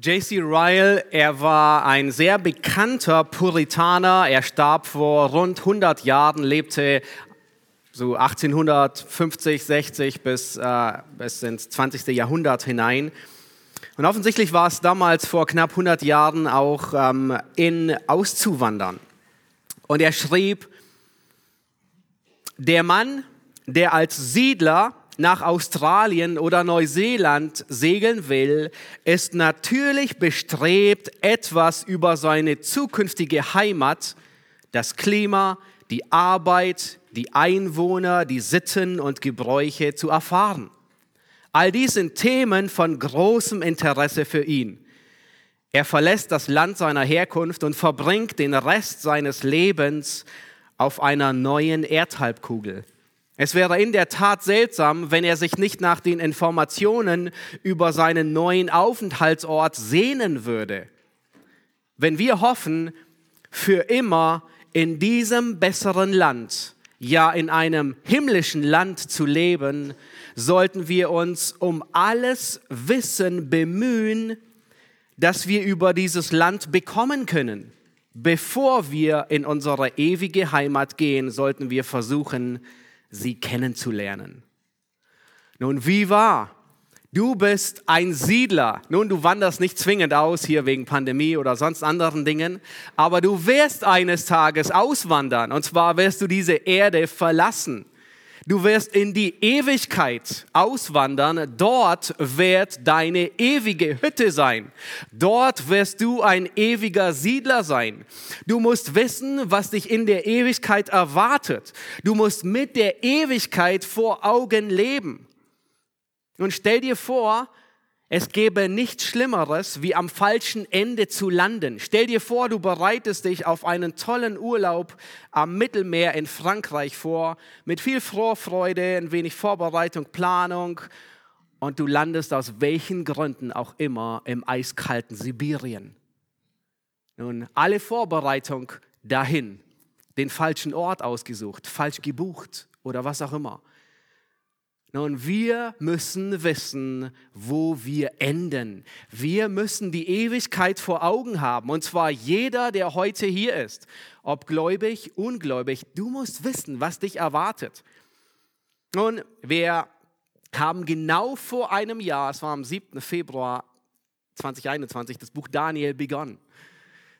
J.C. Ryle, er war ein sehr bekannter Puritaner. Er starb vor rund 100 Jahren, lebte so 1850, 60 bis, äh, bis ins 20. Jahrhundert hinein. Und offensichtlich war es damals vor knapp 100 Jahren auch ähm, in auszuwandern. Und er schrieb, der Mann, der als Siedler nach Australien oder Neuseeland segeln will, ist natürlich bestrebt, etwas über seine zukünftige Heimat, das Klima, die Arbeit, die Einwohner, die Sitten und Gebräuche zu erfahren. All dies sind Themen von großem Interesse für ihn. Er verlässt das Land seiner Herkunft und verbringt den Rest seines Lebens auf einer neuen Erdhalbkugel. Es wäre in der Tat seltsam, wenn er sich nicht nach den Informationen über seinen neuen Aufenthaltsort sehnen würde. Wenn wir hoffen, für immer in diesem besseren Land, ja in einem himmlischen Land zu leben, sollten wir uns um alles Wissen bemühen, das wir über dieses Land bekommen können. Bevor wir in unsere ewige Heimat gehen, sollten wir versuchen, sie kennenzulernen. Nun, wie war? Du bist ein Siedler. Nun, du wanderst nicht zwingend aus hier wegen Pandemie oder sonst anderen Dingen, aber du wirst eines Tages auswandern und zwar wirst du diese Erde verlassen. Du wirst in die Ewigkeit auswandern. Dort wird deine ewige Hütte sein. Dort wirst du ein ewiger Siedler sein. Du musst wissen, was dich in der Ewigkeit erwartet. Du musst mit der Ewigkeit vor Augen leben. Und stell dir vor, es gäbe nichts Schlimmeres, wie am falschen Ende zu landen. Stell dir vor, du bereitest dich auf einen tollen Urlaub am Mittelmeer in Frankreich vor, mit viel Vorfreude, ein wenig Vorbereitung, Planung, und du landest aus welchen Gründen auch immer im eiskalten Sibirien. Nun, alle Vorbereitung dahin, den falschen Ort ausgesucht, falsch gebucht oder was auch immer. Nun, wir müssen wissen, wo wir enden. Wir müssen die Ewigkeit vor Augen haben. Und zwar jeder, der heute hier ist. Ob gläubig, ungläubig. Du musst wissen, was dich erwartet. Nun, wir haben genau vor einem Jahr, es war am 7. Februar 2021, das Buch Daniel begonnen.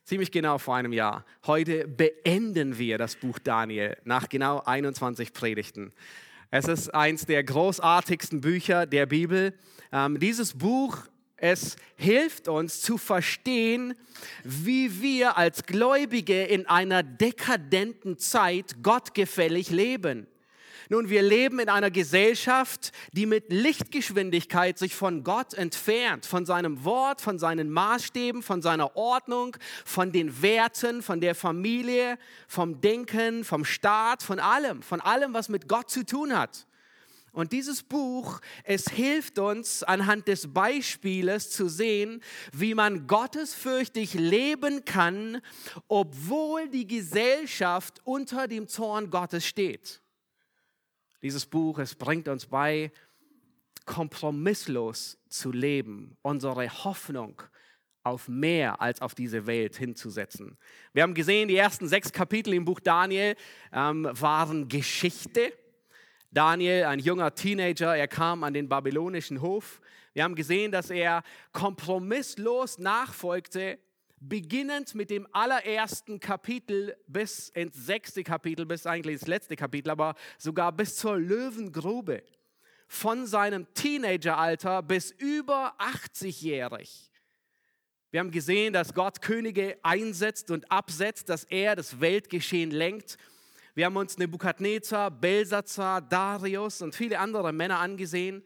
Ziemlich genau vor einem Jahr. Heute beenden wir das Buch Daniel nach genau 21 Predigten. Es ist eins der großartigsten Bücher der Bibel. Ähm, dieses Buch, es hilft uns zu verstehen, wie wir als Gläubige in einer dekadenten Zeit gottgefällig leben. Nun, wir leben in einer Gesellschaft, die mit Lichtgeschwindigkeit sich von Gott entfernt, von seinem Wort, von seinen Maßstäben, von seiner Ordnung, von den Werten, von der Familie, vom Denken, vom Staat, von allem, von allem, was mit Gott zu tun hat. Und dieses Buch, es hilft uns anhand des Beispieles zu sehen, wie man gottesfürchtig leben kann, obwohl die Gesellschaft unter dem Zorn Gottes steht. Dieses Buch, es bringt uns bei, kompromisslos zu leben, unsere Hoffnung auf mehr als auf diese Welt hinzusetzen. Wir haben gesehen, die ersten sechs Kapitel im Buch Daniel ähm, waren Geschichte. Daniel, ein junger Teenager, er kam an den babylonischen Hof. Wir haben gesehen, dass er kompromisslos nachfolgte beginnend mit dem allerersten Kapitel bis ins sechste Kapitel, bis eigentlich ins letzte Kapitel, aber sogar bis zur Löwengrube. Von seinem Teenageralter bis über 80-jährig. Wir haben gesehen, dass Gott Könige einsetzt und absetzt, dass er das Weltgeschehen lenkt. Wir haben uns Nebukadnezar, Belsazar, Darius und viele andere Männer angesehen.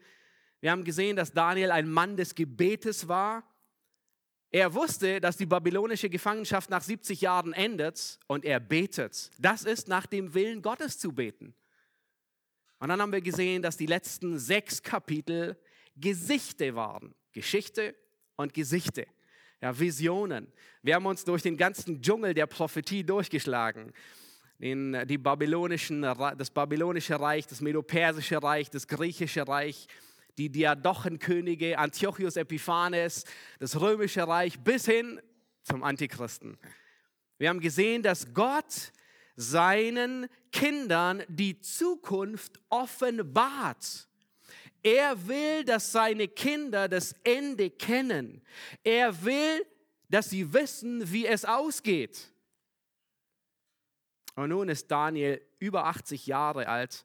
Wir haben gesehen, dass Daniel ein Mann des Gebetes war er wusste, dass die babylonische Gefangenschaft nach 70 Jahren endet und er betet. Das ist nach dem Willen Gottes zu beten. Und dann haben wir gesehen, dass die letzten sechs Kapitel Gesichte waren. Geschichte und Gesichte. Ja, Visionen. Wir haben uns durch den ganzen Dschungel der Prophetie durchgeschlagen. Den, die babylonischen, das babylonische Reich, das medopersische Reich, das griechische Reich, die Diadochenkönige, Antiochus Epiphanes, das römische Reich bis hin zum Antichristen. Wir haben gesehen, dass Gott seinen Kindern die Zukunft offenbart. Er will, dass seine Kinder das Ende kennen. Er will, dass sie wissen, wie es ausgeht. Und nun ist Daniel über 80 Jahre alt.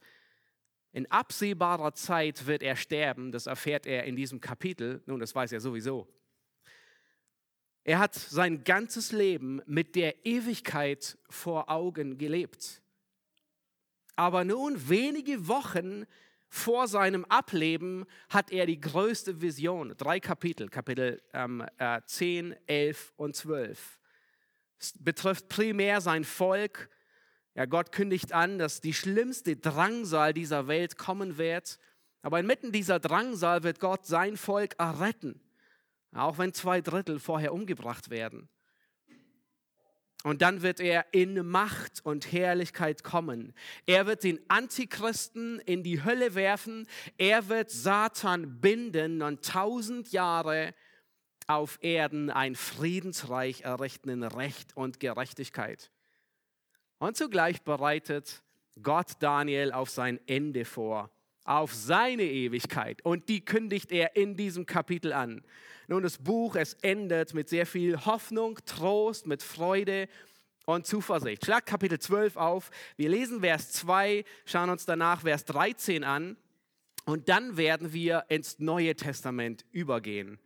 In absehbarer Zeit wird er sterben. Das erfährt er in diesem Kapitel. Nun, das weiß er sowieso. Er hat sein ganzes Leben mit der Ewigkeit vor Augen gelebt. Aber nun, wenige Wochen vor seinem Ableben, hat er die größte Vision. Drei Kapitel, Kapitel ähm, äh, 10, 11 und 12. Es betrifft primär sein Volk, ja, Gott kündigt an, dass die schlimmste Drangsal dieser Welt kommen wird. Aber inmitten dieser Drangsal wird Gott sein Volk erretten. Auch wenn zwei Drittel vorher umgebracht werden. Und dann wird er in Macht und Herrlichkeit kommen. Er wird den Antichristen in die Hölle werfen. Er wird Satan binden und tausend Jahre auf Erden ein Friedensreich errichten in Recht und Gerechtigkeit. Und zugleich bereitet Gott Daniel auf sein Ende vor, auf seine Ewigkeit. Und die kündigt er in diesem Kapitel an. Nun, das Buch, es endet mit sehr viel Hoffnung, Trost, mit Freude und Zuversicht. Schlag Kapitel 12 auf. Wir lesen Vers 2, schauen uns danach Vers 13 an. Und dann werden wir ins Neue Testament übergehen.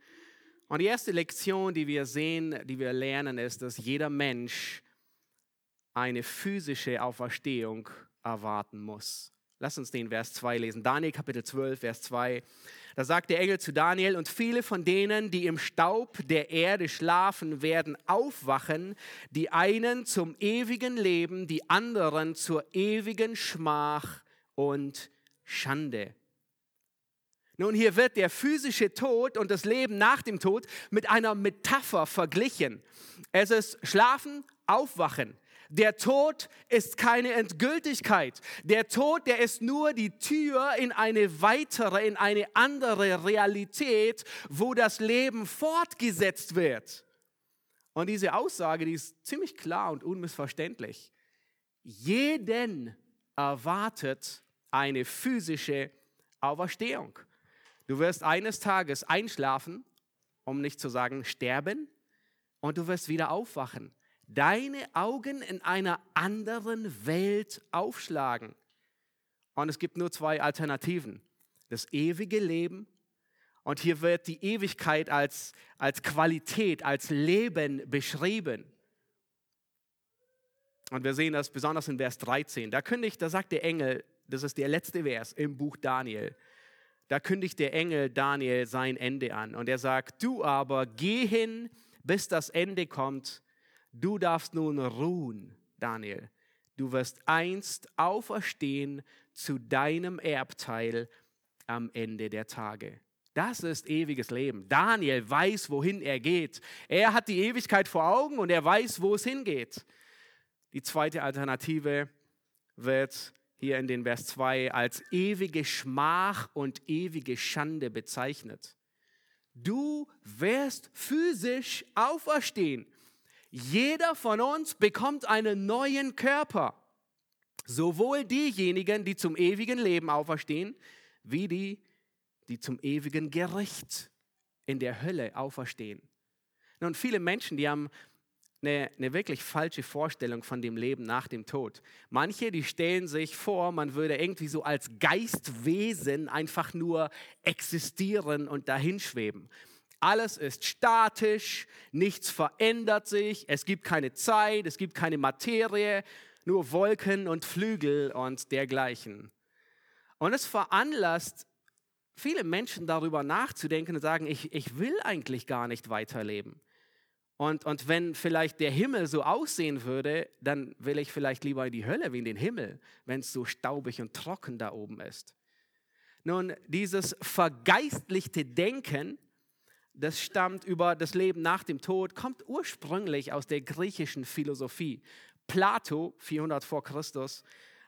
Und die erste Lektion, die wir sehen, die wir lernen, ist, dass jeder Mensch eine physische Auferstehung erwarten muss. Lass uns den Vers 2 lesen. Daniel Kapitel 12, Vers 2. Da sagt der Engel zu Daniel, und viele von denen, die im Staub der Erde schlafen, werden aufwachen, die einen zum ewigen Leben, die anderen zur ewigen Schmach und Schande. Nun, hier wird der physische Tod und das Leben nach dem Tod mit einer Metapher verglichen. Es ist Schlafen, Aufwachen. Der Tod ist keine Endgültigkeit. Der Tod, der ist nur die Tür in eine weitere, in eine andere Realität, wo das Leben fortgesetzt wird. Und diese Aussage, die ist ziemlich klar und unmissverständlich. Jeden erwartet eine physische Auferstehung. Du wirst eines Tages einschlafen, um nicht zu sagen sterben, und du wirst wieder aufwachen deine Augen in einer anderen Welt aufschlagen. Und es gibt nur zwei Alternativen. Das ewige Leben. Und hier wird die Ewigkeit als, als Qualität, als Leben beschrieben. Und wir sehen das besonders in Vers 13. Da kündigt, da sagt der Engel, das ist der letzte Vers im Buch Daniel. Da kündigt der Engel Daniel sein Ende an. Und er sagt, du aber geh hin, bis das Ende kommt Du darfst nun ruhen, Daniel. Du wirst einst auferstehen zu deinem Erbteil am Ende der Tage. Das ist ewiges Leben. Daniel weiß, wohin er geht. Er hat die Ewigkeit vor Augen und er weiß, wo es hingeht. Die zweite Alternative wird hier in den Vers 2 als ewige Schmach und ewige Schande bezeichnet. Du wirst physisch auferstehen. Jeder von uns bekommt einen neuen Körper. Sowohl diejenigen, die zum ewigen Leben auferstehen, wie die, die zum ewigen Gericht in der Hölle auferstehen. Nun, viele Menschen, die haben eine, eine, wirklich falsche Vorstellung von dem Leben nach dem Tod. Manche, die stellen sich vor, man würde irgendwie so als Geistwesen einfach nur existieren und dahinschweben. Alles ist statisch, nichts verändert sich, es gibt keine Zeit, es gibt keine Materie, nur Wolken und Flügel und dergleichen. Und es veranlasst viele Menschen darüber nachzudenken und sagen, ich, ich will eigentlich gar nicht weiterleben. Und, und wenn vielleicht der Himmel so aussehen würde, dann will ich vielleicht lieber in die Hölle wie in den Himmel, wenn es so staubig und trocken da oben ist. Nun, dieses vergeistlichte Denken das stammt über das Leben nach dem Tod, kommt ursprünglich aus der griechischen Philosophie. Plato, 400 vor Christus,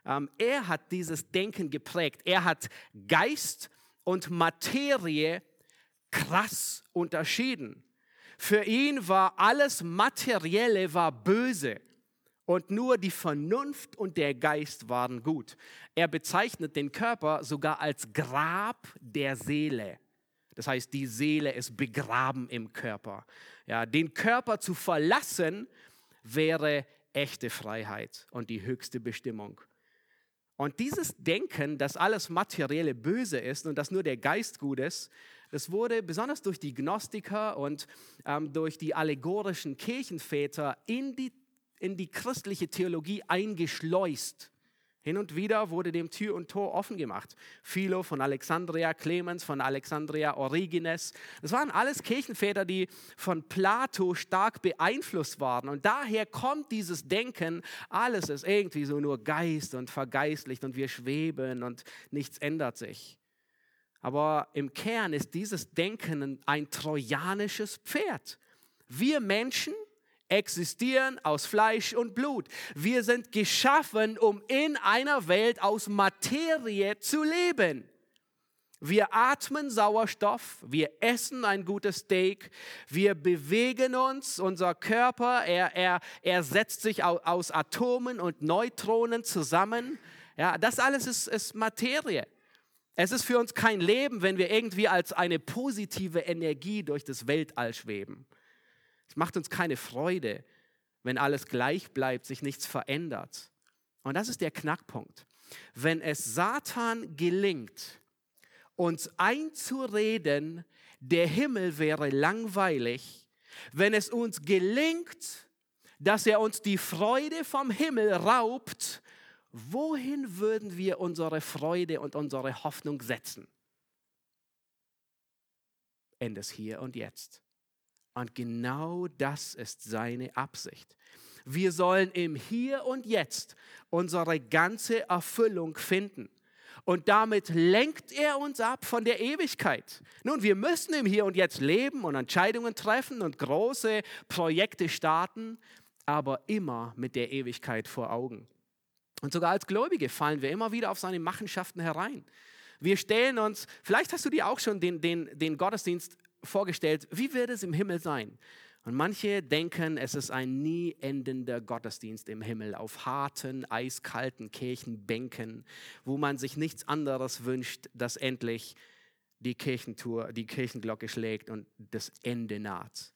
ähm, er hat dieses Denken geprägt. Er hat Geist und Materie krass unterschieden. Für ihn war alles Materielle war böse und nur die Vernunft und der Geist waren gut. Er bezeichnet den Körper sogar als Grab der Seele. Das heißt, die Seele ist begraben im Körper. Ja, den Körper zu verlassen wäre echte Freiheit und die höchste Bestimmung. Und dieses Denken, dass alles Materielle böse ist und dass nur der Geist gut ist, das wurde besonders durch die Gnostiker und ähm, durch die allegorischen Kirchenväter in die in die christliche Theologie eingeschleust. Hin und wieder wurde dem Tür und Tor offen gemacht. Philo von Alexandria, Clemens von Alexandria, Origenes. Das waren alles Kirchenväter, die von Plato stark beeinflusst waren. Und daher kommt dieses Denken, alles ist irgendwie so nur Geist und vergeistlicht und wir schweben und nichts ändert sich. Aber im Kern ist dieses Denken ein trojanisches Pferd. Wir Menschen existieren aus Fleisch und Blut. Wir sind geschaffen, um in einer Welt aus Materie zu leben. Wir atmen Sauerstoff, wir essen ein gutes Steak, wir bewegen uns, unser Körper, er, er, er setzt sich aus Atomen und Neutronen zusammen. Ja, das alles ist, ist Materie. Es ist für uns kein Leben, wenn wir irgendwie als eine positive Energie durch das Weltall schweben. Es macht uns keine Freude, wenn alles gleich bleibt, sich nichts verändert. Und das ist der Knackpunkt. Wenn es Satan gelingt, uns einzureden, der Himmel wäre langweilig, wenn es uns gelingt, dass er uns die Freude vom Himmel raubt, wohin würden wir unsere Freude und unsere Hoffnung setzen? Endes hier und jetzt. Und genau das ist seine Absicht. Wir sollen im Hier und Jetzt unsere ganze Erfüllung finden. Und damit lenkt er uns ab von der Ewigkeit. Nun, wir müssen im Hier und Jetzt leben und Entscheidungen treffen und große Projekte starten, aber immer mit der Ewigkeit vor Augen. Und sogar als Gläubige fallen wir immer wieder auf seine Machenschaften herein. Wir stellen uns, vielleicht hast du dir auch schon den, den, den Gottesdienst vorgestellt, wie wird es im Himmel sein? Und manche denken, es ist ein nie endender Gottesdienst im Himmel auf harten, eiskalten Kirchenbänken, wo man sich nichts anderes wünscht, dass endlich die Kirchentour, die Kirchenglocke schlägt und das Ende naht.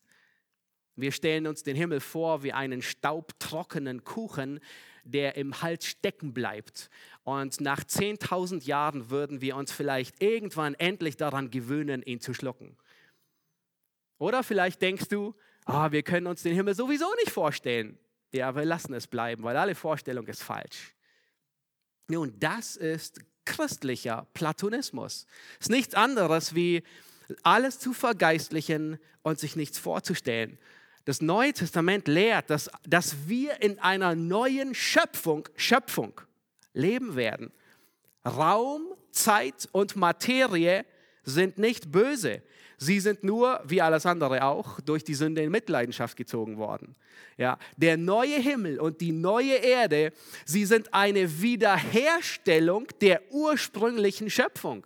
Wir stellen uns den Himmel vor wie einen staubtrockenen Kuchen, der im Hals stecken bleibt. Und nach 10.000 Jahren würden wir uns vielleicht irgendwann endlich daran gewöhnen, ihn zu schlucken. Oder vielleicht denkst du, ah, wir können uns den Himmel sowieso nicht vorstellen. Ja, wir lassen es bleiben, weil alle Vorstellung ist falsch. Nun, das ist christlicher Platonismus. Es ist nichts anderes wie alles zu vergeistlichen und sich nichts vorzustellen. Das Neue Testament lehrt, dass, dass wir in einer neuen Schöpfung, Schöpfung leben werden. Raum, Zeit und Materie sind nicht böse. Sie sind nur, wie alles andere auch, durch die Sünde in Mitleidenschaft gezogen worden. Ja, der neue Himmel und die neue Erde, sie sind eine Wiederherstellung der ursprünglichen Schöpfung.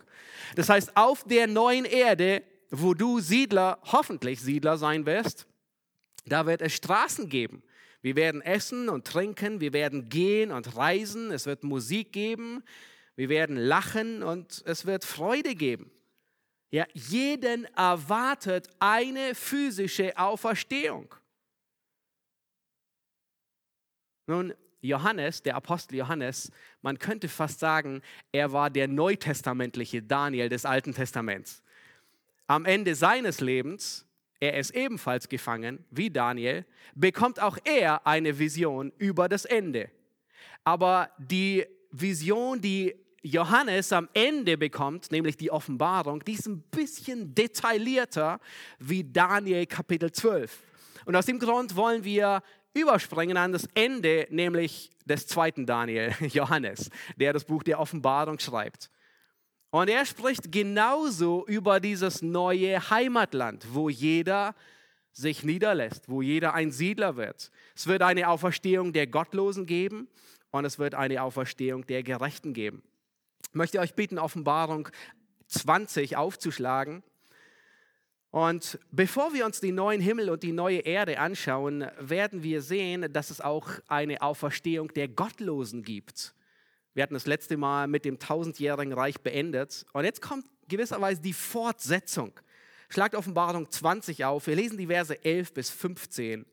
Das heißt, auf der neuen Erde, wo du Siedler, hoffentlich Siedler sein wirst, da wird es Straßen geben. Wir werden essen und trinken, wir werden gehen und reisen, es wird Musik geben, wir werden lachen und es wird Freude geben. Ja, jeden erwartet eine physische Auferstehung. Nun, Johannes, der Apostel Johannes, man könnte fast sagen, er war der neutestamentliche Daniel des Alten Testaments. Am Ende seines Lebens, er ist ebenfalls gefangen wie Daniel, bekommt auch er eine Vision über das Ende. Aber die Vision, die Johannes am Ende bekommt, nämlich die Offenbarung, die ist ein bisschen detaillierter wie Daniel Kapitel 12. Und aus dem Grund wollen wir überspringen an das Ende, nämlich des zweiten Daniel, Johannes, der das Buch der Offenbarung schreibt. Und er spricht genauso über dieses neue Heimatland, wo jeder sich niederlässt, wo jeder ein Siedler wird. Es wird eine Auferstehung der Gottlosen geben und es wird eine Auferstehung der Gerechten geben. Möchte euch bitten, Offenbarung 20 aufzuschlagen. Und bevor wir uns die neuen Himmel und die neue Erde anschauen, werden wir sehen, dass es auch eine Auferstehung der Gottlosen gibt. Wir hatten das letzte Mal mit dem tausendjährigen Reich beendet. Und jetzt kommt gewisserweise die Fortsetzung. Schlagt Offenbarung 20 auf. Wir lesen die Verse 11 bis 15.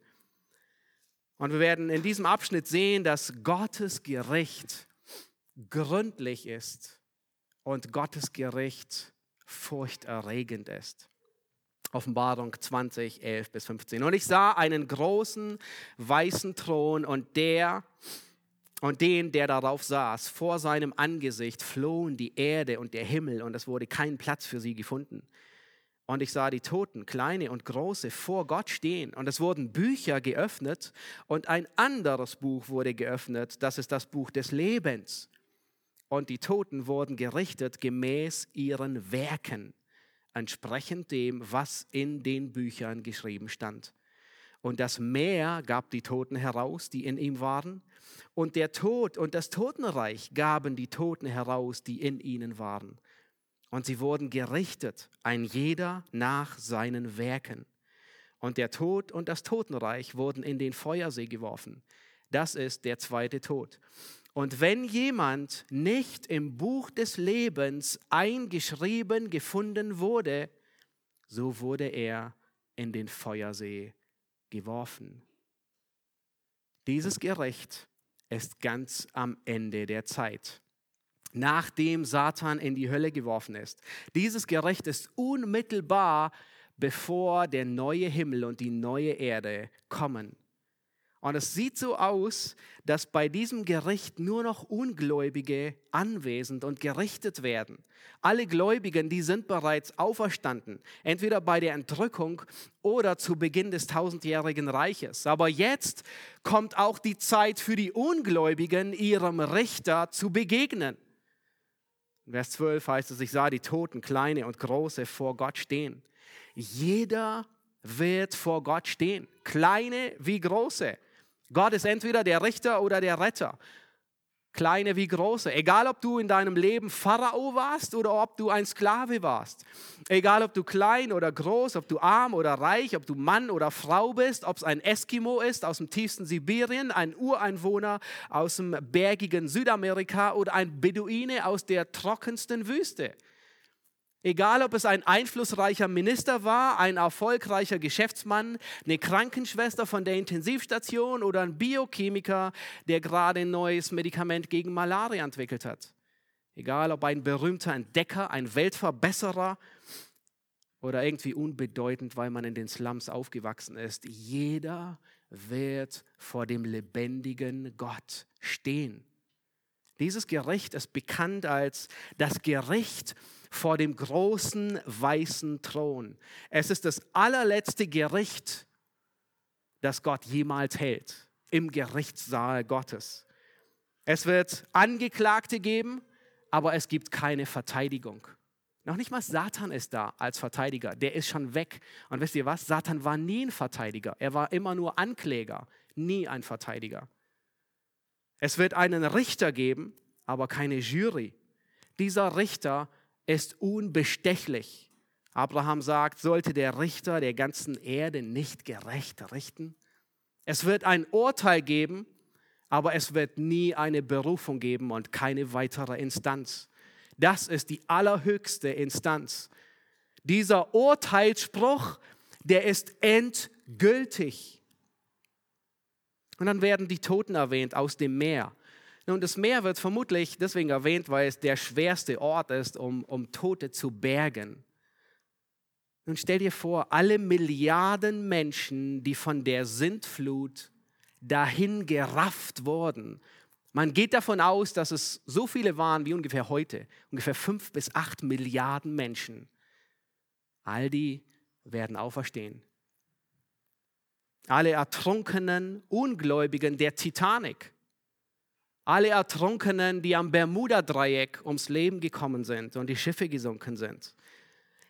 Und wir werden in diesem Abschnitt sehen, dass Gottes Gericht gründlich ist und Gottes Gericht furchterregend ist. Offenbarung 20, 11 bis 15. Und ich sah einen großen weißen Thron und der und den, der darauf saß, vor seinem Angesicht flohen die Erde und der Himmel und es wurde kein Platz für sie gefunden. Und ich sah die Toten, kleine und große, vor Gott stehen. Und es wurden Bücher geöffnet und ein anderes Buch wurde geöffnet. Das ist das Buch des Lebens. Und die Toten wurden gerichtet gemäß ihren Werken entsprechend dem, was in den Büchern geschrieben stand. Und das Meer gab die Toten heraus, die in ihm waren. Und der Tod und das Totenreich gaben die Toten heraus, die in ihnen waren. Und sie wurden gerichtet, ein jeder nach seinen Werken. Und der Tod und das Totenreich wurden in den Feuersee geworfen. Das ist der zweite Tod. Und wenn jemand nicht im Buch des Lebens eingeschrieben gefunden wurde, so wurde er in den Feuersee geworfen. Dieses Gericht ist ganz am Ende der Zeit, nachdem Satan in die Hölle geworfen ist. Dieses Gericht ist unmittelbar, bevor der neue Himmel und die neue Erde kommen. Und es sieht so aus, dass bei diesem Gericht nur noch Ungläubige anwesend und gerichtet werden. Alle Gläubigen, die sind bereits auferstanden, entweder bei der Entrückung oder zu Beginn des tausendjährigen Reiches. Aber jetzt kommt auch die Zeit für die Ungläubigen, ihrem Richter zu begegnen. Vers 12 heißt es, ich sah die Toten, kleine und große, vor Gott stehen. Jeder wird vor Gott stehen, kleine wie große. Gott ist entweder der Richter oder der Retter. Kleine wie große. Egal, ob du in deinem Leben Pharao warst oder ob du ein Sklave warst. Egal, ob du klein oder groß, ob du arm oder reich, ob du Mann oder Frau bist, ob es ein Eskimo ist aus dem tiefsten Sibirien, ein Ureinwohner aus dem bergigen Südamerika oder ein Beduine aus der trockensten Wüste. Egal, ob es ein einflussreicher Minister war, ein erfolgreicher Geschäftsmann, eine Krankenschwester von der Intensivstation oder ein Biochemiker, der gerade ein neues Medikament gegen Malaria entwickelt hat. Egal, ob ein berühmter Entdecker, ein Weltverbesserer oder irgendwie unbedeutend, weil man in den Slums aufgewachsen ist. Jeder wird vor dem lebendigen Gott stehen. Dieses Gericht ist bekannt als das Gericht vor dem großen weißen Thron. Es ist das allerletzte Gericht, das Gott jemals hält, im Gerichtssaal Gottes. Es wird Angeklagte geben, aber es gibt keine Verteidigung. Noch nicht mal Satan ist da als Verteidiger, der ist schon weg. Und wisst ihr was? Satan war nie ein Verteidiger, er war immer nur Ankläger, nie ein Verteidiger. Es wird einen Richter geben, aber keine Jury. Dieser Richter ist unbestechlich. Abraham sagt, sollte der Richter der ganzen Erde nicht gerecht richten? Es wird ein Urteil geben, aber es wird nie eine Berufung geben und keine weitere Instanz. Das ist die allerhöchste Instanz. Dieser Urteilsspruch, der ist endgültig. Und dann werden die Toten erwähnt aus dem Meer. Nun, das Meer wird vermutlich deswegen erwähnt, weil es der schwerste Ort ist, um, um Tote zu bergen. Nun stell dir vor, alle Milliarden Menschen, die von der Sintflut dahin gerafft wurden. Man geht davon aus, dass es so viele waren wie ungefähr heute, ungefähr fünf bis acht Milliarden Menschen. All die werden auferstehen. Alle ertrunkenen Ungläubigen der Titanic alle Ertrunkenen, die am Bermuda-Dreieck ums Leben gekommen sind und die Schiffe gesunken sind.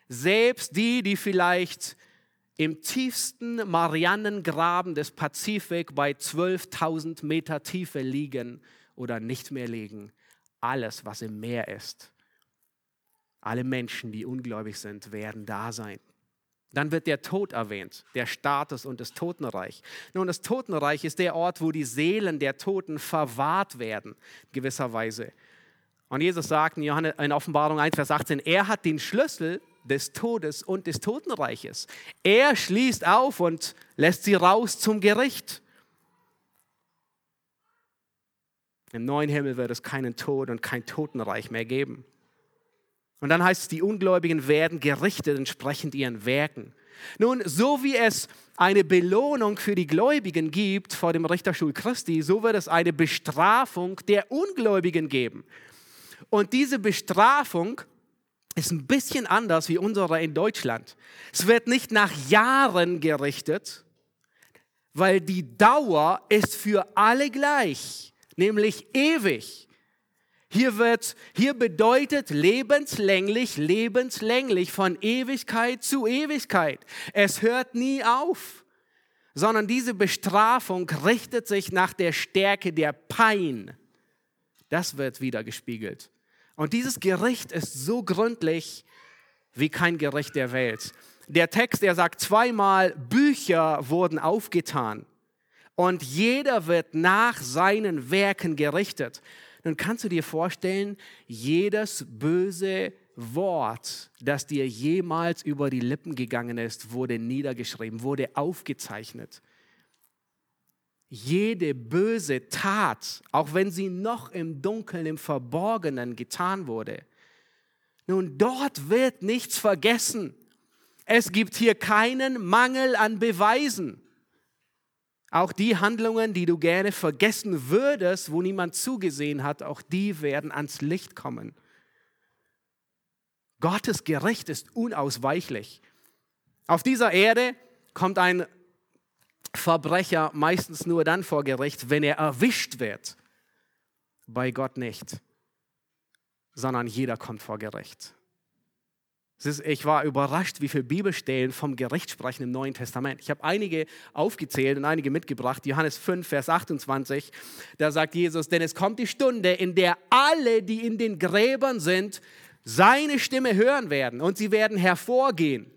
Selbst die, die vielleicht im tiefsten Marianengraben des Pazifik bei 12.000 Meter Tiefe liegen oder nicht mehr liegen. Alles, was im Meer ist. Alle Menschen, die ungläubig sind, werden da sein. Dann wird der Tod erwähnt, der Status und das Totenreich. Nun, das Totenreich ist der Ort, wo die Seelen der Toten verwahrt werden, gewisserweise. Und Jesus sagt in, Johannes, in Offenbarung 1, Vers 18, er hat den Schlüssel des Todes und des Totenreiches. Er schließt auf und lässt sie raus zum Gericht. Im neuen Himmel wird es keinen Tod und kein Totenreich mehr geben. Und dann heißt es, die Ungläubigen werden gerichtet entsprechend ihren Werken. Nun, so wie es eine Belohnung für die Gläubigen gibt vor dem Richterstuhl Christi, so wird es eine Bestrafung der Ungläubigen geben. Und diese Bestrafung ist ein bisschen anders wie unsere in Deutschland. Es wird nicht nach Jahren gerichtet, weil die Dauer ist für alle gleich, nämlich ewig. Hier, wird, hier bedeutet lebenslänglich, lebenslänglich von Ewigkeit zu Ewigkeit. Es hört nie auf, sondern diese Bestrafung richtet sich nach der Stärke der Pein. Das wird wieder gespiegelt. Und dieses Gericht ist so gründlich wie kein Gericht der Welt. Der Text, er sagt zweimal, Bücher wurden aufgetan und jeder wird nach seinen Werken gerichtet dann kannst du dir vorstellen, jedes böse Wort, das dir jemals über die Lippen gegangen ist, wurde niedergeschrieben, wurde aufgezeichnet. Jede böse Tat, auch wenn sie noch im Dunkeln, im Verborgenen getan wurde. Nun, dort wird nichts vergessen. Es gibt hier keinen Mangel an Beweisen. Auch die Handlungen, die du gerne vergessen würdest, wo niemand zugesehen hat, auch die werden ans Licht kommen. Gottes Gericht ist unausweichlich. Auf dieser Erde kommt ein Verbrecher meistens nur dann vor Gericht, wenn er erwischt wird. Bei Gott nicht, sondern jeder kommt vor Gericht. Ich war überrascht, wie viele Bibelstellen vom Gericht sprechen im Neuen Testament. Ich habe einige aufgezählt und einige mitgebracht. Johannes 5, Vers 28, da sagt Jesus, denn es kommt die Stunde, in der alle, die in den Gräbern sind, seine Stimme hören werden und sie werden hervorgehen,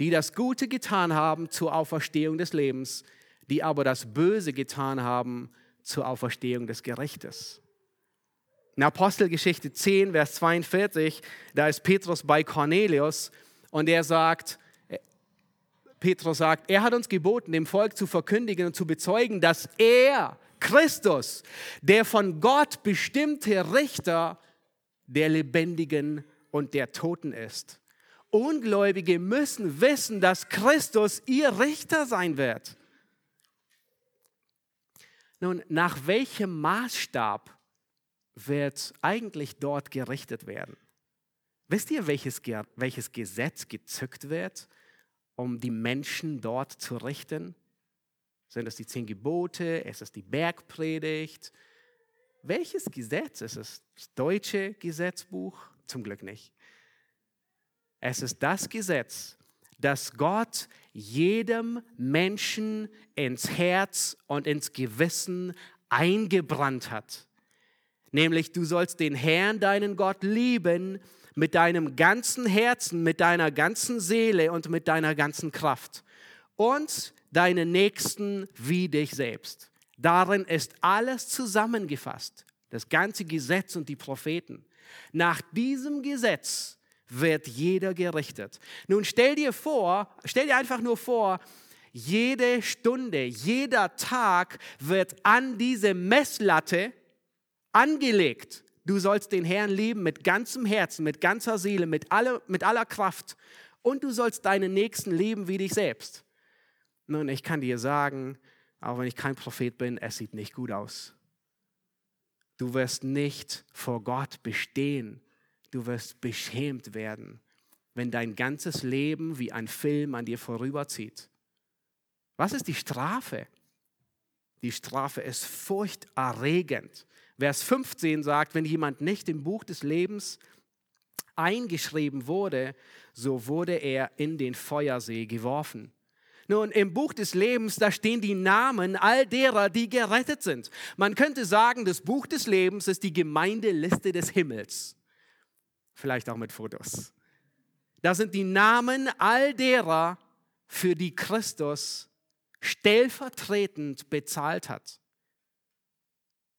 die das Gute getan haben zur Auferstehung des Lebens, die aber das Böse getan haben zur Auferstehung des Gerichtes. In Apostelgeschichte 10, Vers 42, da ist Petrus bei Cornelius und er sagt, Petrus sagt, er hat uns geboten, dem Volk zu verkündigen und zu bezeugen, dass er, Christus, der von Gott bestimmte Richter der Lebendigen und der Toten ist. Ungläubige müssen wissen, dass Christus ihr Richter sein wird. Nun, nach welchem Maßstab wird eigentlich dort gerichtet werden. Wisst ihr, welches, welches Gesetz gezückt wird, um die Menschen dort zu richten? Sind es die zehn Gebote? Ist es die Bergpredigt? Welches Gesetz? Ist es das deutsche Gesetzbuch? Zum Glück nicht. Es ist das Gesetz, das Gott jedem Menschen ins Herz und ins Gewissen eingebrannt hat. Nämlich du sollst den Herrn, deinen Gott, lieben mit deinem ganzen Herzen, mit deiner ganzen Seele und mit deiner ganzen Kraft. Und deinen Nächsten wie dich selbst. Darin ist alles zusammengefasst, das ganze Gesetz und die Propheten. Nach diesem Gesetz wird jeder gerichtet. Nun stell dir vor, stell dir einfach nur vor, jede Stunde, jeder Tag wird an diese Messlatte angelegt. Du sollst den Herrn lieben mit ganzem Herzen, mit ganzer Seele, mit, alle, mit aller Kraft. Und du sollst deinen Nächsten lieben wie dich selbst. Nun, ich kann dir sagen, auch wenn ich kein Prophet bin, es sieht nicht gut aus. Du wirst nicht vor Gott bestehen. Du wirst beschämt werden, wenn dein ganzes Leben wie ein Film an dir vorüberzieht. Was ist die Strafe? Die Strafe ist furchterregend. Vers 15 sagt, wenn jemand nicht im Buch des Lebens eingeschrieben wurde, so wurde er in den Feuersee geworfen. Nun, im Buch des Lebens, da stehen die Namen all derer, die gerettet sind. Man könnte sagen, das Buch des Lebens ist die Gemeindeliste des Himmels. vielleicht auch mit Fotos. Da sind die Namen all derer, für die Christus stellvertretend bezahlt hat.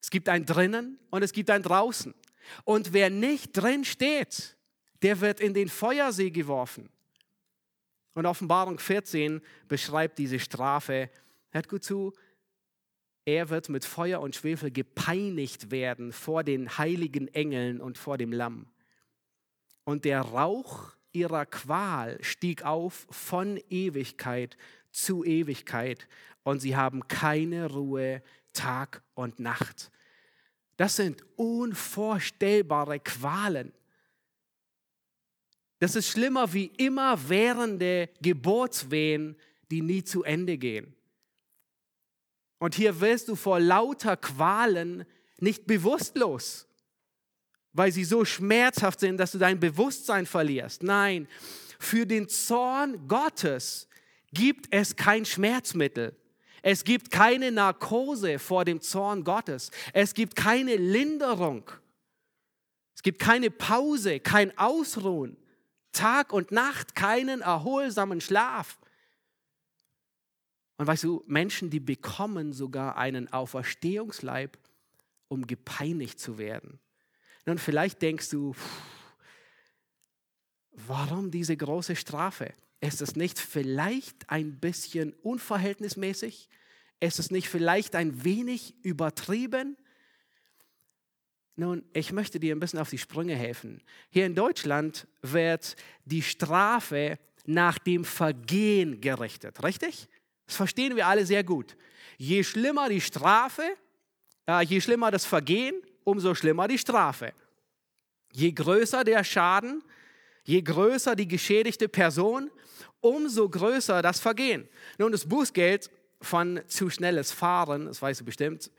Es gibt ein drinnen und es gibt ein draußen. Und wer nicht drin steht, der wird in den Feuersee geworfen. Und Offenbarung 14 beschreibt diese Strafe. Hört gut zu. Er wird mit Feuer und Schwefel gepeinigt werden vor den heiligen Engeln und vor dem Lamm. Und der Rauch ihrer Qual stieg auf von Ewigkeit zu Ewigkeit. Und sie haben keine Ruhe Tag und Nacht. Das sind unvorstellbare Qualen. Das ist schlimmer wie immerwährende Geburtswehen, die nie zu Ende gehen. Und hier wirst du vor lauter Qualen nicht bewusstlos, weil sie so schmerzhaft sind, dass du dein Bewusstsein verlierst. Nein, für den Zorn Gottes gibt es kein Schmerzmittel. Es gibt keine Narkose vor dem Zorn Gottes. Es gibt keine Linderung. Es gibt keine Pause, kein Ausruhen. Tag und Nacht keinen erholsamen Schlaf. Und weißt du, Menschen, die bekommen sogar einen Auferstehungsleib, um gepeinigt zu werden. Nun, vielleicht denkst du, warum diese große Strafe? Ist es nicht vielleicht ein bisschen unverhältnismäßig? Ist es nicht vielleicht ein wenig übertrieben? Nun, ich möchte dir ein bisschen auf die Sprünge helfen. Hier in Deutschland wird die Strafe nach dem Vergehen gerichtet, richtig? Das verstehen wir alle sehr gut. Je schlimmer die Strafe, äh, je schlimmer das Vergehen, umso schlimmer die Strafe. Je größer der Schaden, je größer die geschädigte Person, umso größer das Vergehen. Nun, das Bußgeld von zu schnelles Fahren, das weißt du bestimmt,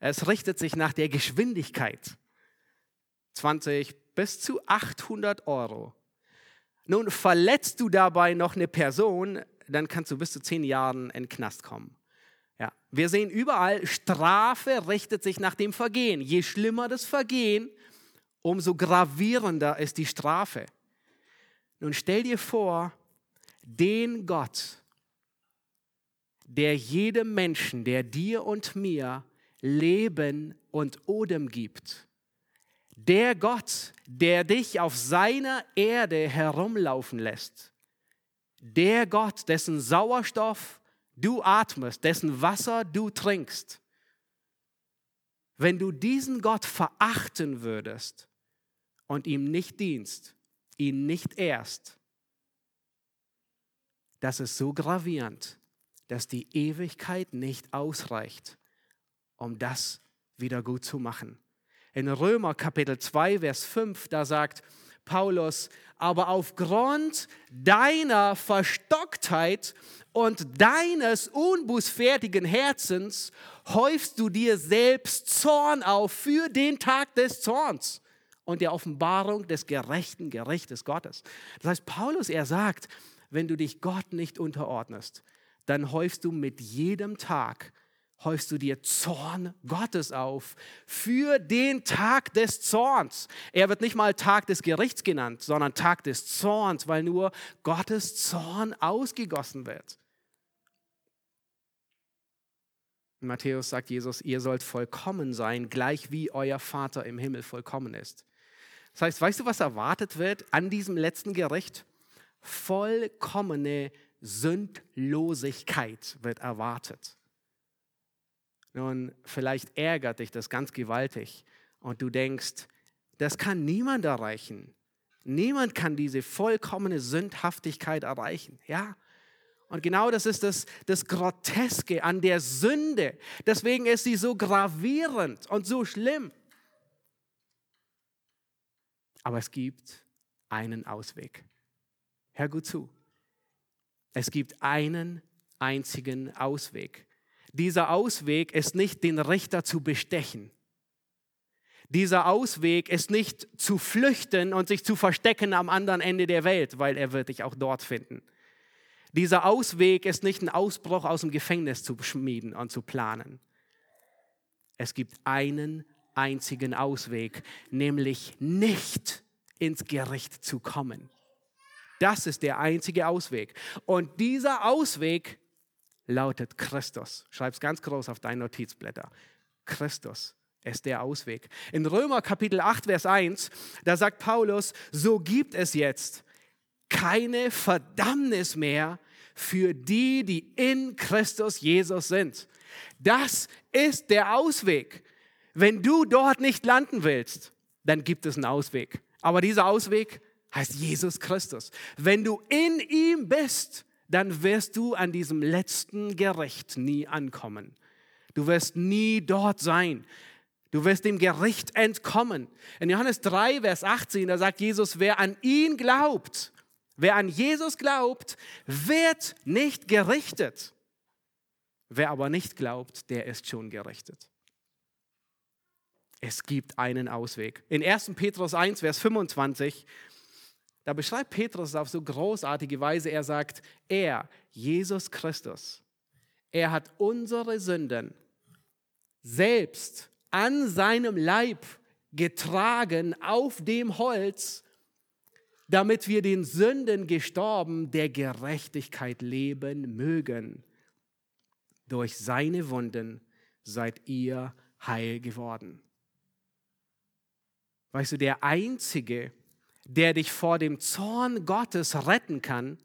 es richtet sich nach der Geschwindigkeit. 20 bis zu 800 Euro. Nun, verletzt du dabei noch eine Person, dann kannst du bis zu 10 Jahren in den Knast kommen. Ja. Wir sehen überall, Strafe richtet sich nach dem Vergehen. Je schlimmer das Vergehen, umso gravierender ist die Strafe. Nun stell dir vor, den Gott, der jedem Menschen, der dir und mir Leben und Odem gibt, der Gott, der dich auf seiner Erde herumlaufen lässt. Der Gott, dessen Sauerstoff du atmest, dessen Wasser du trinkst. Wenn du diesen Gott verachten würdest und ihm nicht dienst, ihn nicht ehrst, das ist so gravierend, dass die Ewigkeit nicht ausreicht, um das wieder gut zu machen. In Römer Kapitel 2, Vers 5, da sagt Paulus, aber aufgrund deiner Verstocktheit und deines unbußfertigen Herzens häufst du dir selbst Zorn auf für den Tag des Zorns und der Offenbarung des gerechten Gerichtes Gottes. Das heißt, Paulus, er sagt, wenn du dich Gott nicht unterordnest, dann häufst du mit jedem Tag häufst du dir Zorn Gottes auf für den Tag des Zorns. Er wird nicht mal Tag des Gerichts genannt, sondern Tag des Zorns, weil nur Gottes Zorn ausgegossen wird. In Matthäus sagt Jesus, ihr sollt vollkommen sein, gleich wie euer Vater im Himmel vollkommen ist. Das heißt, weißt du, was erwartet wird an diesem letzten Gericht? Vollkommene Sündlosigkeit wird erwartet. Nun, vielleicht ärgert dich das ganz gewaltig und du denkst, das kann niemand erreichen. Niemand kann diese vollkommene Sündhaftigkeit erreichen. Ja? Und genau das ist das, das Groteske an der Sünde. Deswegen ist sie so gravierend und so schlimm. Aber es gibt einen Ausweg. Hör gut zu. Es gibt einen einzigen Ausweg. Dieser Ausweg ist nicht, den Richter zu bestechen. Dieser Ausweg ist nicht zu flüchten und sich zu verstecken am anderen Ende der Welt, weil er wird dich auch dort finden. Dieser Ausweg ist nicht ein Ausbruch aus dem Gefängnis zu schmieden und zu planen. Es gibt einen einzigen Ausweg, nämlich nicht ins Gericht zu kommen. Das ist der einzige Ausweg. Und dieser Ausweg lautet Christus. Schreib es ganz groß auf deine Notizblätter. Christus ist der Ausweg. In Römer Kapitel 8, Vers 1, da sagt Paulus, so gibt es jetzt keine Verdammnis mehr für die, die in Christus Jesus sind. Das ist der Ausweg. Wenn du dort nicht landen willst, dann gibt es einen Ausweg. Aber dieser Ausweg heißt Jesus Christus. Wenn du in ihm bist, dann wirst du an diesem letzten Gericht nie ankommen. Du wirst nie dort sein. Du wirst dem Gericht entkommen. In Johannes 3, Vers 18, da sagt Jesus, wer an ihn glaubt, wer an Jesus glaubt, wird nicht gerichtet. Wer aber nicht glaubt, der ist schon gerichtet. Es gibt einen Ausweg. In 1. Petrus 1, Vers 25, da beschreibt Petrus auf so großartige Weise, er sagt, er, Jesus Christus, er hat unsere Sünden selbst an seinem Leib getragen auf dem Holz, damit wir den Sünden gestorben der Gerechtigkeit leben mögen. Durch seine Wunden seid ihr heil geworden. Weißt du, der Einzige, der dich vor dem Zorn Gottes retten kann,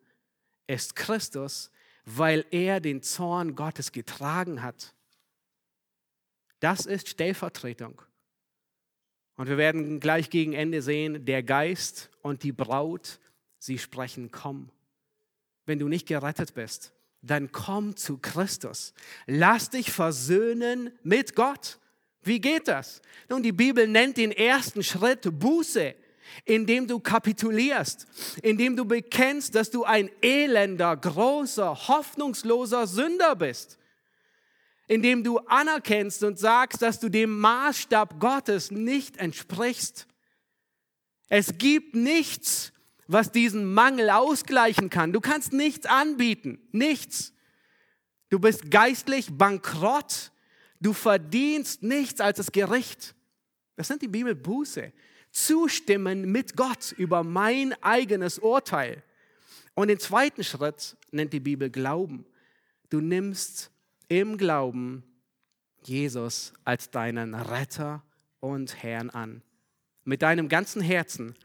ist Christus, weil er den Zorn Gottes getragen hat. Das ist Stellvertretung. Und wir werden gleich gegen Ende sehen, der Geist und die Braut, sie sprechen, komm. Wenn du nicht gerettet bist, dann komm zu Christus. Lass dich versöhnen mit Gott. Wie geht das? Nun, die Bibel nennt den ersten Schritt Buße, indem du kapitulierst, indem du bekennst, dass du ein elender, großer, hoffnungsloser Sünder bist indem du anerkennst und sagst, dass du dem Maßstab Gottes nicht entsprichst. Es gibt nichts, was diesen Mangel ausgleichen kann. Du kannst nichts anbieten, nichts. Du bist geistlich bankrott. Du verdienst nichts als das Gericht. Das nennt die Bibel Buße. Zustimmen mit Gott über mein eigenes Urteil. Und den zweiten Schritt nennt die Bibel Glauben. Du nimmst im Glauben Jesus als deinen Retter und Herrn an. Mit deinem ganzen Herzen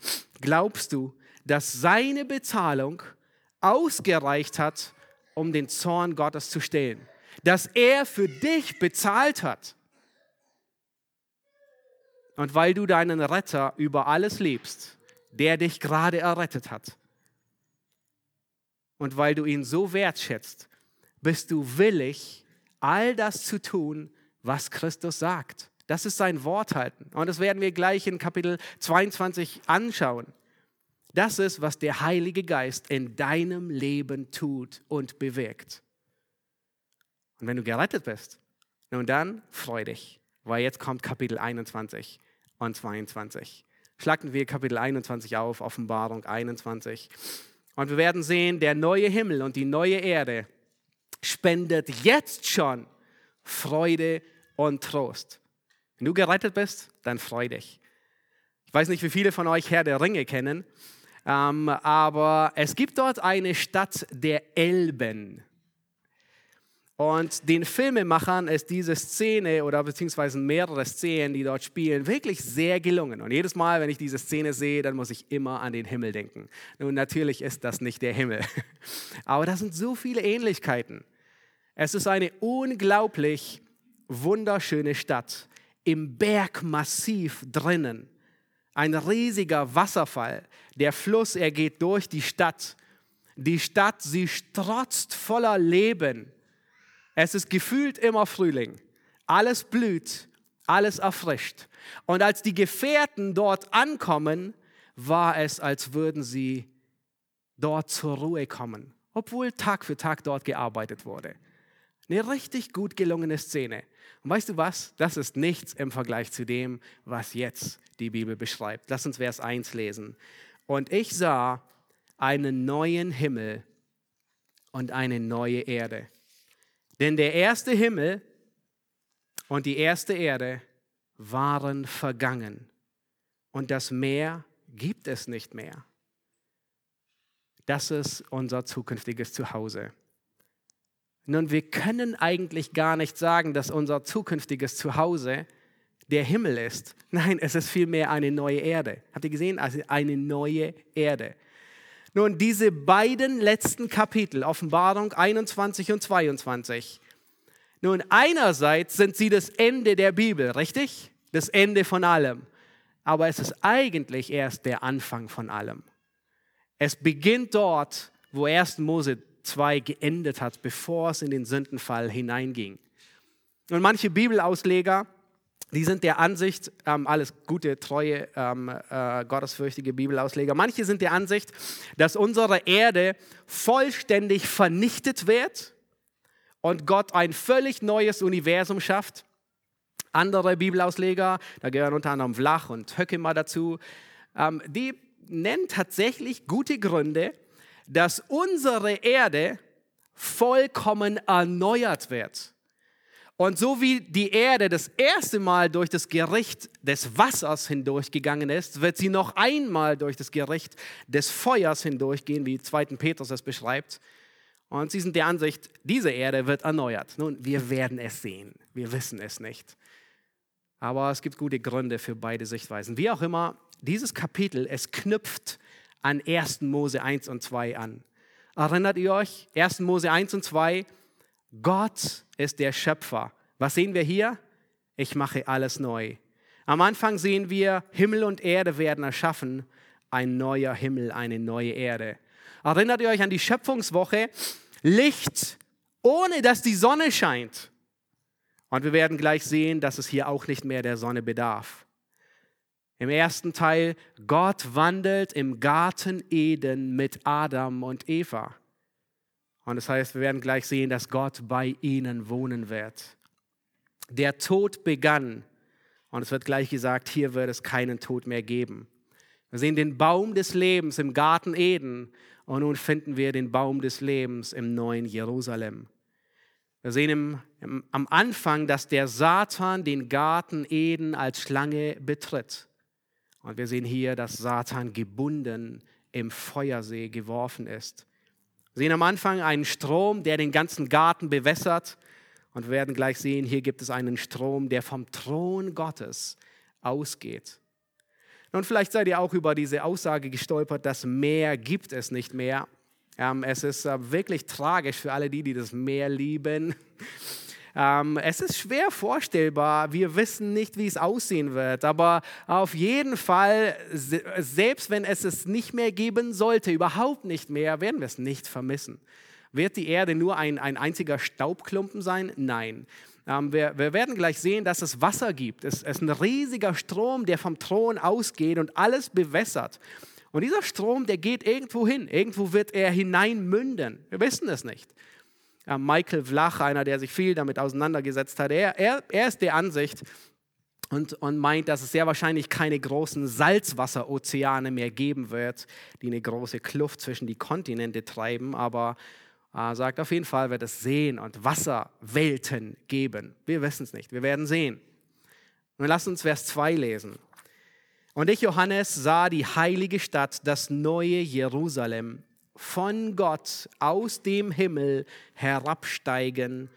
glaubst du, dass seine Bezahlung ausgereicht hat, um den Zorn Gottes zu stillen. Dass er für dich bezahlt hat. Und weil du deinen Retter über alles liebst, der dich gerade errettet hat, und weil du ihn so wertschätzt, bist du willig, all das zu tun, was Christus sagt. Das ist sein Wort halten. Und das werden wir gleich in Kapitel 22 anschauen. Das ist, was der Heilige Geist in deinem Leben tut und bewirkt. Und wenn du gerettet bist, nun dann freu dich, weil jetzt kommt Kapitel 21 und 22. Schlagen wir Kapitel 21 auf, Offenbarung 21. Und wir werden sehen, der neue Himmel und die neue Erde spendet jetzt schon Freude und Trost. Wenn du gerettet bist, dann freu dich. Ich weiß nicht, wie viele von euch Herr der Ringe kennen, ähm, aber es gibt dort eine Stadt der Elben. Und den Filmemachern ist diese Szene oder beziehungsweise mehrere Szenen, die dort spielen, wirklich sehr gelungen. Und jedes Mal, wenn ich diese Szene sehe, dann muss ich immer an den Himmel denken. Nun, natürlich ist das nicht der Himmel. Aber da sind so viele Ähnlichkeiten. Es ist eine unglaublich wunderschöne Stadt im Bergmassiv drinnen. Ein riesiger Wasserfall. Der Fluss, er geht durch die Stadt. Die Stadt, sie strotzt voller Leben. Es ist gefühlt immer Frühling. Alles blüht, alles erfrischt. Und als die Gefährten dort ankommen, war es, als würden sie dort zur Ruhe kommen, obwohl Tag für Tag dort gearbeitet wurde. Eine richtig gut gelungene Szene. Und weißt du was? Das ist nichts im Vergleich zu dem, was jetzt die Bibel beschreibt. Lass uns Vers 1 lesen. Und ich sah einen neuen Himmel und eine neue Erde. Denn der erste Himmel und die erste Erde waren vergangen und das Meer gibt es nicht mehr. Das ist unser zukünftiges Zuhause. Nun, wir können eigentlich gar nicht sagen, dass unser zukünftiges Zuhause der Himmel ist. Nein, es ist vielmehr eine neue Erde. Habt ihr gesehen? Also eine neue Erde. Nun, diese beiden letzten Kapitel, Offenbarung 21 und 22, nun, einerseits sind sie das Ende der Bibel, richtig? Das Ende von allem. Aber es ist eigentlich erst der Anfang von allem. Es beginnt dort, wo 1. Mose 2 geendet hat, bevor es in den Sündenfall hineinging. Und manche Bibelausleger, die sind der Ansicht, ähm, alles gute, treue, ähm, äh, gottesfürchtige Bibelausleger, manche sind der Ansicht, dass unsere Erde vollständig vernichtet wird und Gott ein völlig neues Universum schafft. Andere Bibelausleger, da gehören unter anderem Vlach und Höckemer dazu, ähm, die nennen tatsächlich gute Gründe, dass unsere Erde vollkommen erneuert wird. Und so wie die Erde das erste Mal durch das Gericht des Wassers hindurchgegangen ist, wird sie noch einmal durch das Gericht des Feuers hindurchgehen, wie 2. Petrus es beschreibt. Und sie sind der Ansicht, diese Erde wird erneuert. Nun, wir werden es sehen. Wir wissen es nicht. Aber es gibt gute Gründe für beide Sichtweisen. Wie auch immer, dieses Kapitel, es knüpft an 1. Mose 1 und 2 an. Erinnert ihr euch? 1. Mose 1 und 2. Gott ist der Schöpfer. Was sehen wir hier? Ich mache alles neu. Am Anfang sehen wir, Himmel und Erde werden erschaffen. Ein neuer Himmel, eine neue Erde. Erinnert ihr euch an die Schöpfungswoche? Licht, ohne dass die Sonne scheint. Und wir werden gleich sehen, dass es hier auch nicht mehr der Sonne bedarf. Im ersten Teil, Gott wandelt im Garten Eden mit Adam und Eva. Und das heißt, wir werden gleich sehen, dass Gott bei ihnen wohnen wird. Der Tod begann. Und es wird gleich gesagt, hier wird es keinen Tod mehr geben. Wir sehen den Baum des Lebens im Garten Eden und nun finden wir den Baum des Lebens im neuen Jerusalem. Wir sehen im, im, am Anfang, dass der Satan den Garten Eden als Schlange betritt. Und wir sehen hier, dass Satan gebunden im Feuersee geworfen ist. Sehen am Anfang einen Strom, der den ganzen Garten bewässert. Und wir werden gleich sehen, hier gibt es einen Strom, der vom Thron Gottes ausgeht. Und vielleicht seid ihr auch über diese Aussage gestolpert, das Meer gibt es nicht mehr. Es ist äh, wirklich tragisch für alle die, die das Meer lieben. Ähm, es ist schwer vorstellbar. Wir wissen nicht, wie es aussehen wird. Aber auf jeden Fall, selbst wenn es es nicht mehr geben sollte, überhaupt nicht mehr, werden wir es nicht vermissen. Wird die Erde nur ein, ein einziger Staubklumpen sein? Nein. Ähm, wir, wir, werden gleich sehen, dass es Wasser gibt. Es, es ist ein riesiger Strom, der vom Thron ausgeht und alles bewässert. Und dieser Strom, der geht irgendwo hin. Irgendwo wird er hineinmünden. Wir wissen es nicht. Michael Vlach, einer, der sich viel damit auseinandergesetzt hat, er, er, er ist der Ansicht, und, und, meint, dass es sehr wahrscheinlich keine großen Salzwasserozeane mehr geben wird, die eine große Kluft zwischen die Kontinente treiben, aber äh, sagt, auf jeden Fall wird es Seen und Wasserwelten geben. Wir wissen es nicht, wir werden sehen. Und lasst uns Vers 2 lesen. Und ich, Johannes, sah die heilige Stadt, das neue Jerusalem, von Gott aus dem Himmel herabsteigen,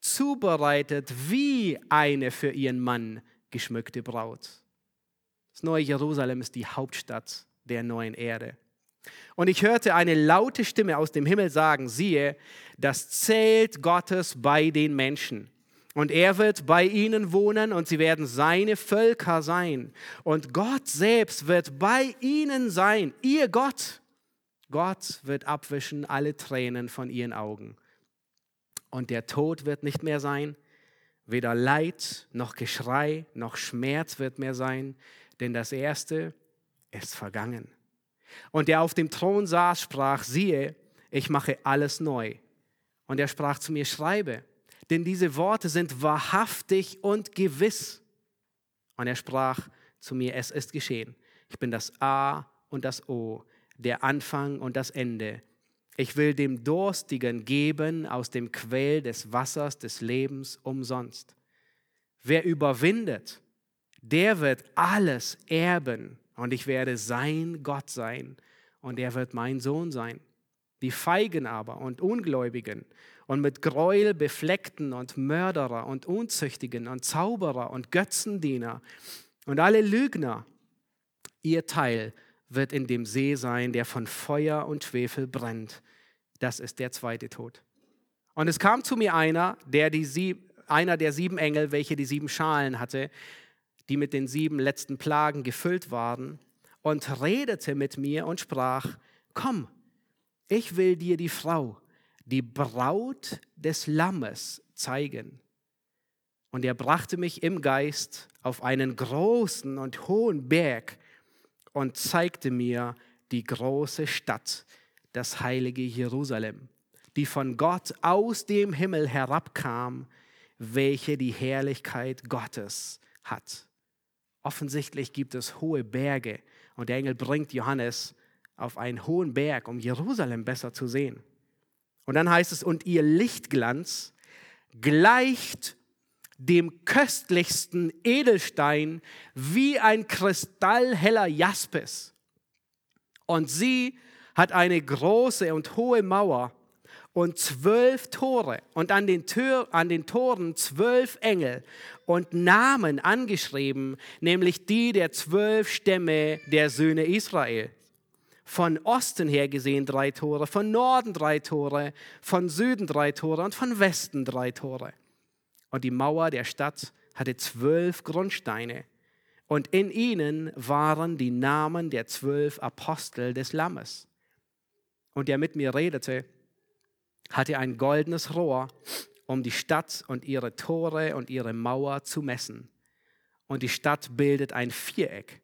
zubereitet wie eine für ihren Mann geschmückte Braut. Das neue Jerusalem ist die Hauptstadt der neuen Erde. Und ich hörte eine laute Stimme aus dem Himmel sagen, siehe, das Zelt Gottes bei den Menschen. Und er wird bei ihnen wohnen und sie werden seine Völker sein. Und Gott selbst wird bei ihnen sein, ihr Gott. Gott wird abwischen alle Tränen von ihren Augen. Und der Tod wird nicht mehr sein, weder Leid noch Geschrei noch Schmerz wird mehr sein, denn das Erste ist vergangen. Und der auf dem Thron saß, sprach, siehe, ich mache alles neu. Und er sprach zu mir, schreibe, denn diese Worte sind wahrhaftig und gewiss. Und er sprach zu mir, es ist geschehen. Ich bin das A und das O, der Anfang und das Ende. Ich will dem Durstigen geben aus dem Quell des Wassers des Lebens umsonst. Wer überwindet, der wird alles erben und ich werde sein Gott sein und er wird mein Sohn sein. Die Feigen aber und Ungläubigen und mit Gräuel befleckten und Mörderer und Unzüchtigen und Zauberer und Götzendiener und alle Lügner, ihr Teil wird in dem See sein, der von Feuer und Schwefel brennt. Das ist der zweite Tod. Und es kam zu mir einer, der die sieb, einer der sieben Engel, welche die sieben Schalen hatte, die mit den sieben letzten Plagen gefüllt waren, und redete mit mir und sprach, komm, ich will dir die Frau, die Braut des Lammes zeigen. Und er brachte mich im Geist auf einen großen und hohen Berg und zeigte mir die große Stadt, das heilige Jerusalem, die von Gott aus dem Himmel herabkam, welche die Herrlichkeit Gottes hat. Offensichtlich gibt es hohe Berge und der Engel bringt Johannes auf einen hohen Berg, um Jerusalem besser zu sehen. Und dann heißt es, und ihr Lichtglanz gleicht dem köstlichsten Edelstein wie ein kristallheller Jaspis. Und sie hat eine große und hohe Mauer und zwölf Tore und an den, Tür, an den Toren zwölf Engel und Namen angeschrieben, nämlich die der zwölf Stämme der Söhne Israel. Von Osten her gesehen drei Tore, von Norden drei Tore, von Süden drei Tore und von Westen drei Tore. Und die Mauer der Stadt hatte zwölf Grundsteine. Und in ihnen waren die Namen der zwölf Apostel des Lammes. Und der mit mir redete, hatte ein goldenes Rohr, um die Stadt und ihre Tore und ihre Mauer zu messen. Und die Stadt bildet ein Viereck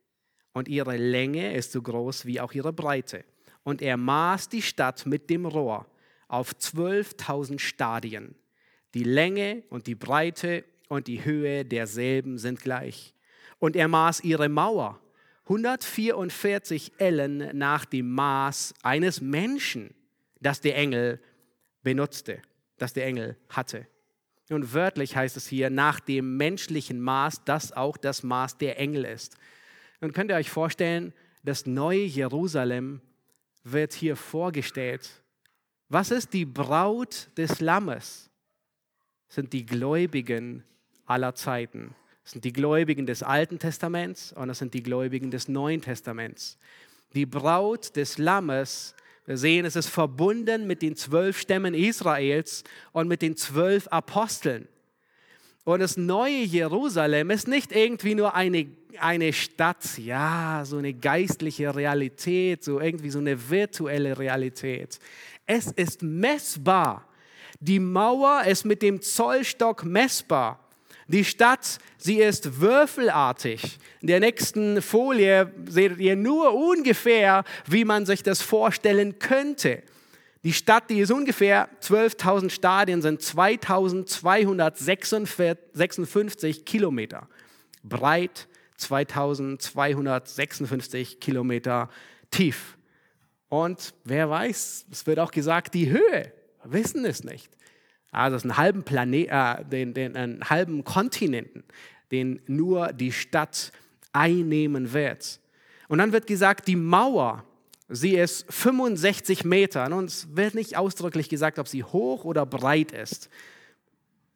und ihre Länge ist so groß wie auch ihre Breite. Und er maß die Stadt mit dem Rohr auf 12.000 Stadien. Die Länge und die Breite und die Höhe derselben sind gleich. Und er maß ihre Mauer 144 Ellen nach dem Maß eines Menschen, das der Engel benutzte, das der Engel hatte. Und wörtlich heißt es hier, nach dem menschlichen Maß, das auch das Maß der Engel ist. Und könnt ihr euch vorstellen, das neue Jerusalem wird hier vorgestellt. Was ist die Braut des Lammes? Sind die Gläubigen aller Zeiten. Das sind die Gläubigen des Alten Testaments und das sind die Gläubigen des Neuen Testaments. Die Braut des Lammes wir sehen, es ist verbunden mit den zwölf Stämmen Israels und mit den zwölf Aposteln. Und das neue Jerusalem ist nicht irgendwie nur eine, eine Stadt, ja, so eine geistliche Realität, so irgendwie so eine virtuelle Realität. Es ist messbar. Die Mauer ist mit dem Zollstock messbar. Die Stadt, sie ist würfelartig. In der nächsten Folie seht ihr nur ungefähr, wie man sich das vorstellen könnte. Die Stadt, die ist ungefähr 12.000 Stadien, sind 2.256 Kilometer breit, 2.256 Kilometer tief. Und wer weiß, es wird auch gesagt, die Höhe, wissen es nicht also einen halben Planet, äh, den, den, einen halben Kontinenten, den nur die Stadt einnehmen wird. Und dann wird gesagt, die Mauer, sie ist 65 Meter. Und es wird nicht ausdrücklich gesagt, ob sie hoch oder breit ist.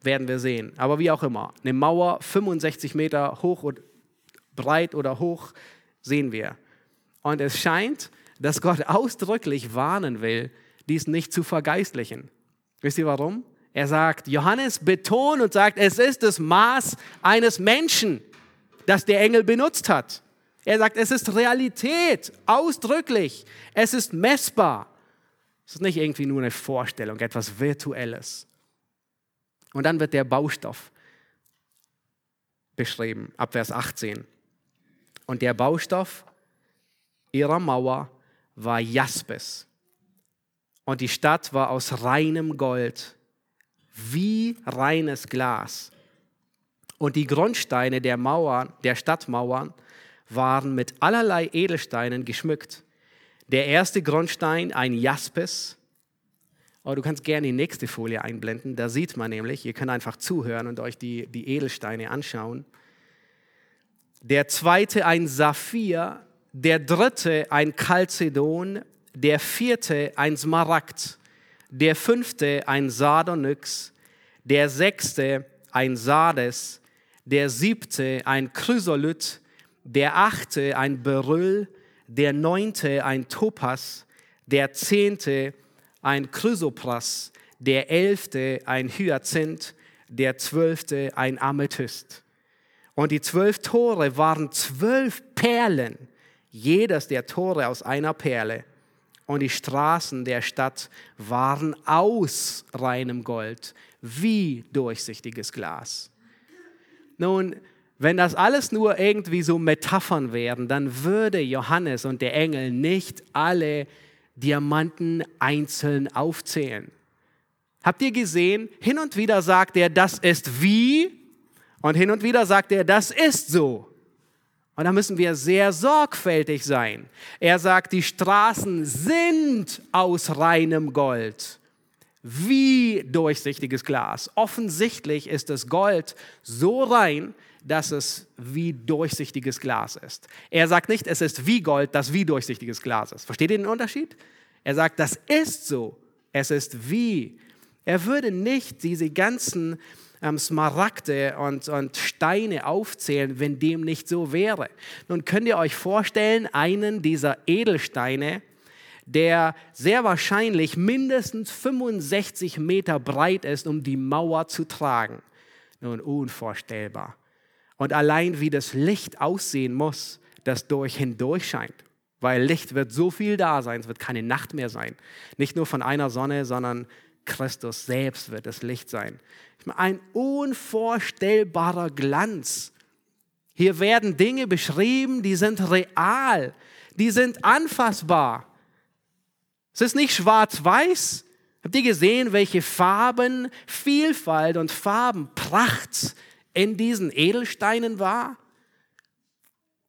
Werden wir sehen. Aber wie auch immer, eine Mauer 65 Meter hoch und breit oder hoch sehen wir. Und es scheint, dass Gott ausdrücklich warnen will, dies nicht zu vergeistlichen. Wisst ihr warum? Er sagt, Johannes betont und sagt, es ist das Maß eines Menschen, das der Engel benutzt hat. Er sagt, es ist Realität, ausdrücklich. Es ist messbar. Es ist nicht irgendwie nur eine Vorstellung, etwas Virtuelles. Und dann wird der Baustoff beschrieben, ab Vers 18. Und der Baustoff ihrer Mauer war Jaspis. Und die Stadt war aus reinem Gold wie reines Glas. Und die Grundsteine der Mauern, der Stadtmauern, waren mit allerlei Edelsteinen geschmückt. Der erste Grundstein ein Jaspis. Oh, du kannst gerne die nächste Folie einblenden. Da sieht man nämlich, ihr könnt einfach zuhören und euch die, die Edelsteine anschauen. Der zweite ein Saphir, der dritte ein Chalcedon, der vierte ein Smaragd, der fünfte ein Sardonyx, der sechste ein Sardes, der siebte ein Chrysolith, der achte ein Beryl, der neunte ein Topas, der zehnte ein Chrysopras, der elfte ein Hyazinth, der zwölfte ein Amethyst. Und die zwölf Tore waren zwölf Perlen, jedes der Tore aus einer Perle. Und die Straßen der Stadt waren aus reinem Gold, wie durchsichtiges Glas. Nun, wenn das alles nur irgendwie so Metaphern wären, dann würde Johannes und der Engel nicht alle Diamanten einzeln aufzählen. Habt ihr gesehen, hin und wieder sagt er, das ist wie, und hin und wieder sagt er, das ist so. Und da müssen wir sehr sorgfältig sein. Er sagt, die Straßen sind aus reinem Gold, wie durchsichtiges Glas. Offensichtlich ist das Gold so rein, dass es wie durchsichtiges Glas ist. Er sagt nicht, es ist wie Gold, das wie durchsichtiges Glas ist. Versteht ihr den Unterschied? Er sagt, das ist so. Es ist wie. Er würde nicht diese ganzen ähm, Smaragde und, und Steine aufzählen, wenn dem nicht so wäre. Nun könnt ihr euch vorstellen, einen dieser Edelsteine, der sehr wahrscheinlich mindestens 65 Meter breit ist, um die Mauer zu tragen. Nun, unvorstellbar. Und allein wie das Licht aussehen muss, das durch hindurch scheint. Weil Licht wird so viel da sein, es wird keine Nacht mehr sein. Nicht nur von einer Sonne, sondern Christus selbst wird das Licht sein. Ein unvorstellbarer Glanz. Hier werden Dinge beschrieben, die sind real, die sind anfassbar. Es ist nicht schwarz-weiß. Habt ihr gesehen, welche Farben, Vielfalt und Farbenpracht in diesen Edelsteinen war?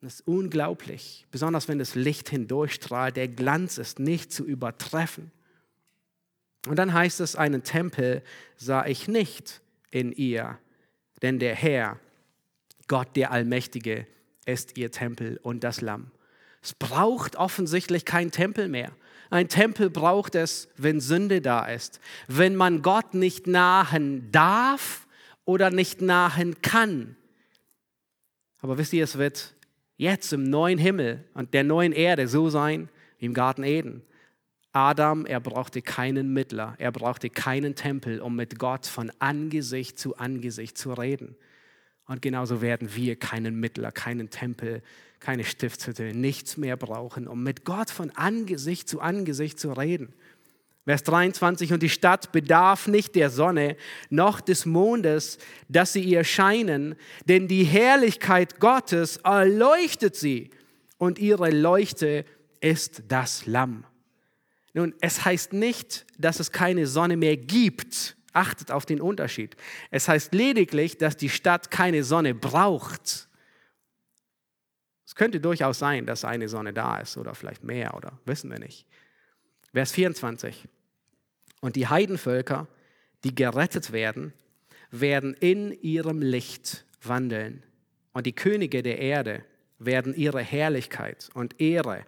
Das ist unglaublich, besonders wenn das Licht hindurchstrahlt. Der Glanz ist nicht zu übertreffen. Und dann heißt es, einen Tempel sah ich nicht in ihr, denn der Herr, Gott der Allmächtige, ist ihr Tempel und das Lamm. Es braucht offensichtlich kein Tempel mehr. Ein Tempel braucht es, wenn Sünde da ist, wenn man Gott nicht nahen darf oder nicht nahen kann. Aber wisst ihr, es wird jetzt im neuen Himmel und der neuen Erde so sein wie im Garten Eden. Adam, er brauchte keinen Mittler, er brauchte keinen Tempel, um mit Gott von Angesicht zu Angesicht zu reden. Und genauso werden wir keinen Mittler, keinen Tempel, keine Stiftshütte, nichts mehr brauchen, um mit Gott von Angesicht zu Angesicht zu reden. Vers 23, und die Stadt bedarf nicht der Sonne noch des Mondes, dass sie ihr scheinen, denn die Herrlichkeit Gottes erleuchtet sie und ihre Leuchte ist das Lamm. Nun, es heißt nicht, dass es keine Sonne mehr gibt. Achtet auf den Unterschied. Es heißt lediglich, dass die Stadt keine Sonne braucht. Es könnte durchaus sein, dass eine Sonne da ist oder vielleicht mehr oder wissen wir nicht. Vers 24. Und die Heidenvölker, die gerettet werden, werden in ihrem Licht wandeln. Und die Könige der Erde werden ihre Herrlichkeit und Ehre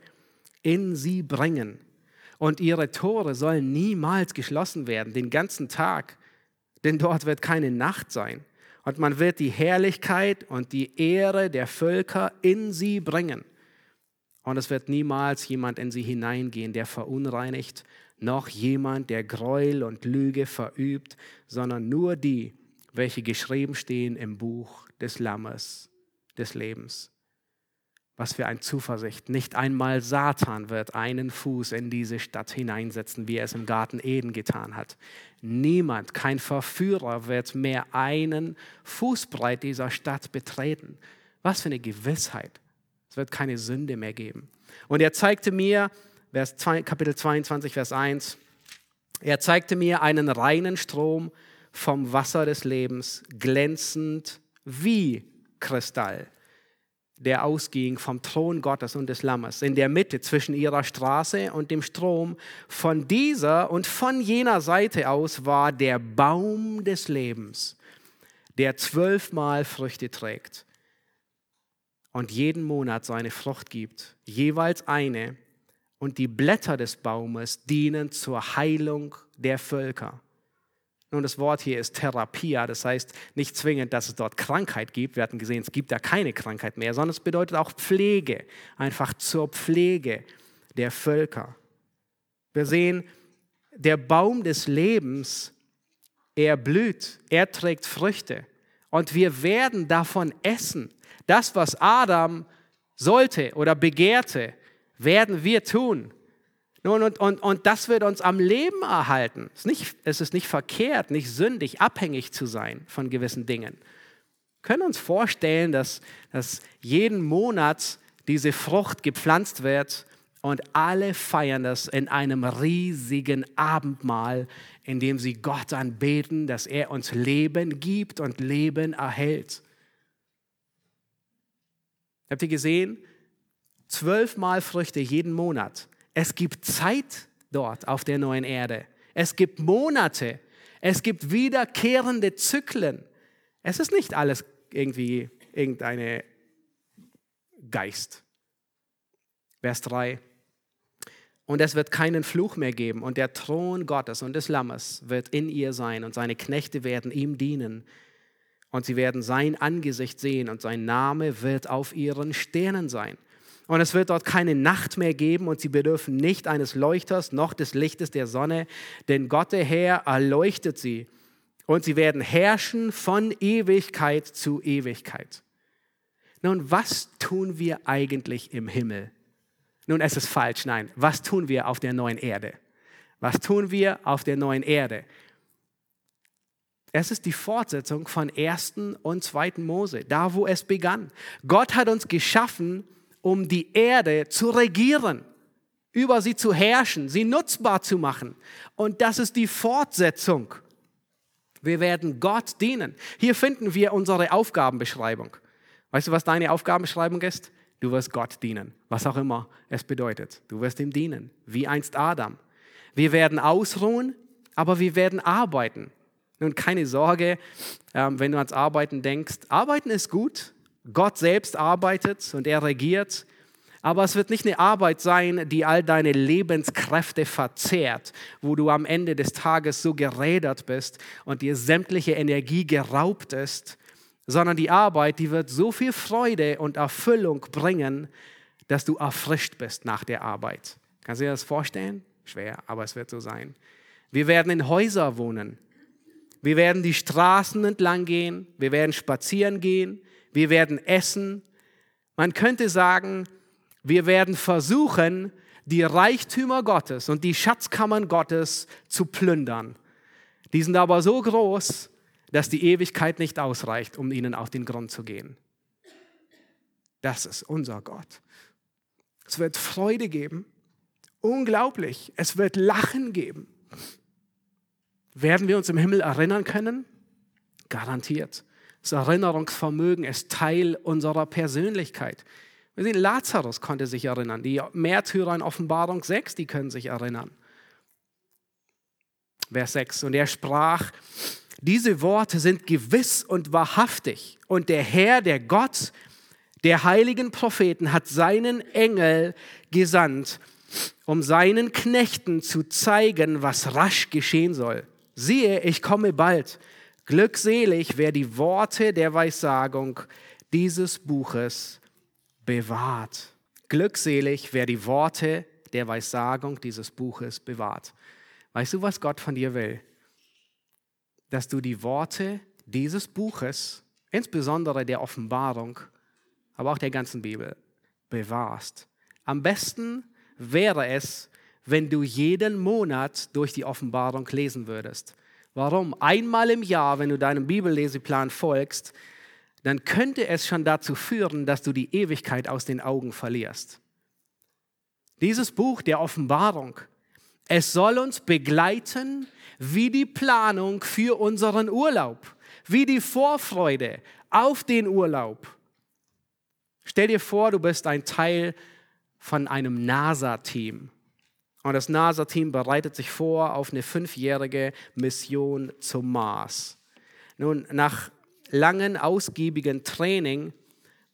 in sie bringen und ihre Tore sollen niemals geschlossen werden, den ganzen Tag, denn dort wird keine Nacht sein. Und man wird die Herrlichkeit und die Ehre der Völker in sie bringen. Und es wird niemals jemand in sie hineingehen, der verunreinigt, noch jemand, der Gräuel und Lüge verübt, sondern nur die, welche geschrieben stehen im Buch des Lammes des Lebens. Was für eine Zuversicht. Nicht einmal Satan wird einen Fuß in diese Stadt hineinsetzen, wie er es im Garten Eden getan hat. Niemand, kein Verführer wird mehr einen Fußbreit dieser Stadt betreten. Was für eine Gewissheit. Es wird keine Sünde mehr geben. Und er zeigte mir, Vers 2, Kapitel 22, Vers 1, er zeigte mir einen reinen Strom vom Wasser des Lebens, glänzend wie Kristall der ausging vom Thron Gottes und des Lammes, in der Mitte zwischen ihrer Straße und dem Strom. Von dieser und von jener Seite aus war der Baum des Lebens, der zwölfmal Früchte trägt und jeden Monat seine Frucht gibt, jeweils eine, und die Blätter des Baumes dienen zur Heilung der Völker. Nun, das Wort hier ist Therapia, das heißt nicht zwingend, dass es dort Krankheit gibt. Wir hatten gesehen, es gibt da keine Krankheit mehr, sondern es bedeutet auch Pflege, einfach zur Pflege der Völker. Wir sehen, der Baum des Lebens, er blüht, er trägt Früchte und wir werden davon essen. Das, was Adam sollte oder begehrte, werden wir tun. Nun, und, und, und das wird uns am Leben erhalten. Es ist, nicht, es ist nicht verkehrt, nicht sündig, abhängig zu sein von gewissen Dingen. Wir können uns vorstellen, dass, dass jeden Monat diese Frucht gepflanzt wird und alle feiern das in einem riesigen Abendmahl, in dem sie Gott anbeten, dass er uns Leben gibt und Leben erhält. Habt ihr gesehen? Zwölfmal Früchte jeden Monat. Es gibt Zeit dort auf der neuen Erde. Es gibt Monate. Es gibt wiederkehrende Zyklen. Es ist nicht alles irgendwie irgendeine Geist. Vers 3. Und es wird keinen Fluch mehr geben. Und der Thron Gottes und des Lammes wird in ihr sein. Und seine Knechte werden ihm dienen. Und sie werden sein Angesicht sehen. Und sein Name wird auf ihren Sternen sein. Und es wird dort keine Nacht mehr geben und sie bedürfen nicht eines Leuchters noch des Lichtes der Sonne, denn Gott der Herr erleuchtet sie und sie werden herrschen von Ewigkeit zu Ewigkeit. Nun, was tun wir eigentlich im Himmel? Nun, es ist falsch, nein. Was tun wir auf der neuen Erde? Was tun wir auf der neuen Erde? Es ist die Fortsetzung von 1. und 2. Mose, da wo es begann. Gott hat uns geschaffen, um die Erde zu regieren, über sie zu herrschen, sie nutzbar zu machen. Und das ist die Fortsetzung. Wir werden Gott dienen. Hier finden wir unsere Aufgabenbeschreibung. Weißt du, was deine Aufgabenbeschreibung ist? Du wirst Gott dienen, was auch immer es bedeutet. Du wirst ihm dienen, wie einst Adam. Wir werden ausruhen, aber wir werden arbeiten. Nun, keine Sorge, ähm, wenn du ans Arbeiten denkst. Arbeiten ist gut, Gott selbst arbeitet und er regiert, aber es wird nicht eine Arbeit sein, die all deine Lebenskräfte verzehrt, wo du am Ende des Tages so gerädert bist und dir sämtliche Energie geraubt ist, sondern die Arbeit, die wird so viel Freude und Erfüllung bringen, dass du erfrischt bist nach der Arbeit. Kannst du dir das vorstellen? Schwer, aber es wird so sein. Wir werden in Häuser wohnen. Wir werden die Straßen entlang gehen. Wir werden spazieren gehen wir werden essen. Man könnte sagen, wir werden versuchen, die Reichtümer Gottes und die Schatzkammern Gottes zu plündern. Die sind aber so groß, dass die Ewigkeit nicht ausreicht, um ihnen auf den Grund zu gehen. Das ist unser Gott. Es wird Freude geben. Unglaublich. Es wird Lachen geben. Werden wir uns im Himmel erinnern können? Garantiert. Das Erinnerungsvermögen ist Teil unserer Persönlichkeit. Wir sehen, Lazarus konnte sich erinnern. Die Märtyrer in Offenbarung 6, die können sich erinnern. Vers 6. Und er sprach, diese Worte sind gewiss und wahrhaftig. Und der Herr, der Gott der heiligen Propheten, hat seinen Engel gesandt, um seinen Knechten zu zeigen, was rasch geschehen soll. Siehe, ich komme bald. Glückselig, wer die Worte der Weissagung dieses Buches bewahrt. Glückselig, wer die Worte der Weissagung dieses Buches bewahrt. Weißt du, was Gott von dir will? Dass du die Worte dieses Buches, insbesondere der Offenbarung, aber auch der ganzen Bibel, bewahrst. Am besten wäre es, wenn du jeden Monat durch die Offenbarung lesen würdest. Warum? Einmal im Jahr, wenn du deinem Bibelleseplan folgst, dann könnte es schon dazu führen, dass du die Ewigkeit aus den Augen verlierst. Dieses Buch der Offenbarung, es soll uns begleiten wie die Planung für unseren Urlaub, wie die Vorfreude auf den Urlaub. Stell dir vor, du bist ein Teil von einem NASA-Team und das NASA-Team bereitet sich vor auf eine fünfjährige Mission zum Mars. Nun, nach langen, ausgiebigen Training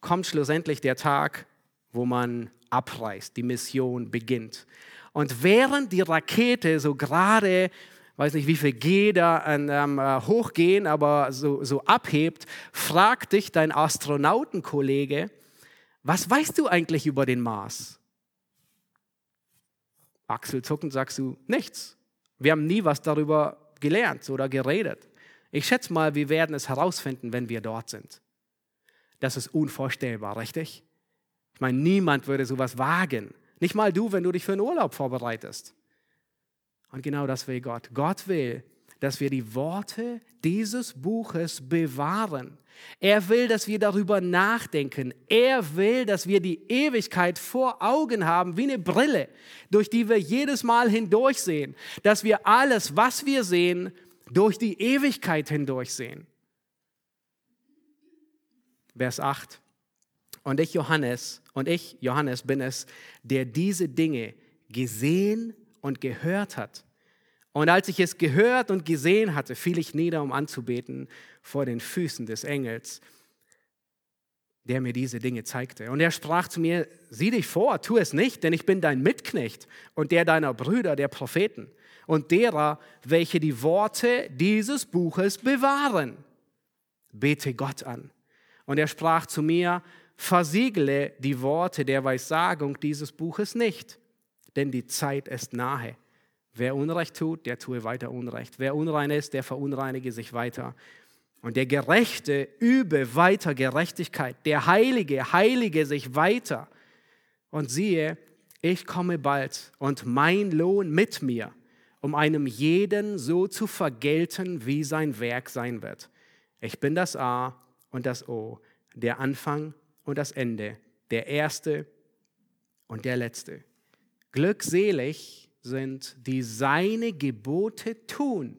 kommt schlussendlich der Tag, wo man abreist, die Mission beginnt. Und während die Rakete so gerade, weiß nicht wie viel G da ähm, äh, hochgehen, aber so, so abhebt, fragt dich dein Astronautenkollege, was weißt du eigentlich über den Mars? Achselzuckend sagst du, nichts. Wir haben nie was darüber gelernt oder geredet. Ich schätze mal, wir werden es herausfinden, wenn wir dort sind. Das ist unvorstellbar, richtig? Ich meine, niemand würde sowas wagen. Nicht mal du, wenn du dich für einen Urlaub vorbereitest. Und genau das will Gott. Gott will, dass wir die Worte dieses Buches bewahren. Er will, dass wir darüber nachdenken. Er will, dass wir die Ewigkeit vor Augen haben, wie eine Brille, durch die wir jedes Mal hindurchsehen. Dass wir alles, was wir sehen, durch die Ewigkeit hindurchsehen. Vers 8. Und ich, Johannes, und ich, Johannes, bin es, der diese Dinge gesehen und gehört hat. Und als ich es gehört und gesehen hatte, fiel ich nieder, um anzubeten vor den Füßen des Engels, der mir diese Dinge zeigte. Und er sprach zu mir, sieh dich vor, tu es nicht, denn ich bin dein Mitknecht und der deiner Brüder, der Propheten und derer, welche die Worte dieses Buches bewahren. Bete Gott an. Und er sprach zu mir, versiegle die Worte der Weissagung dieses Buches nicht, denn die Zeit ist nahe. Wer Unrecht tut, der tue weiter Unrecht. Wer unrein ist, der verunreinige sich weiter. Und der Gerechte übe weiter Gerechtigkeit. Der Heilige heilige sich weiter. Und siehe, ich komme bald und mein Lohn mit mir, um einem jeden so zu vergelten, wie sein Werk sein wird. Ich bin das A und das O, der Anfang und das Ende, der Erste und der Letzte. Glückselig sind, die seine Gebote tun.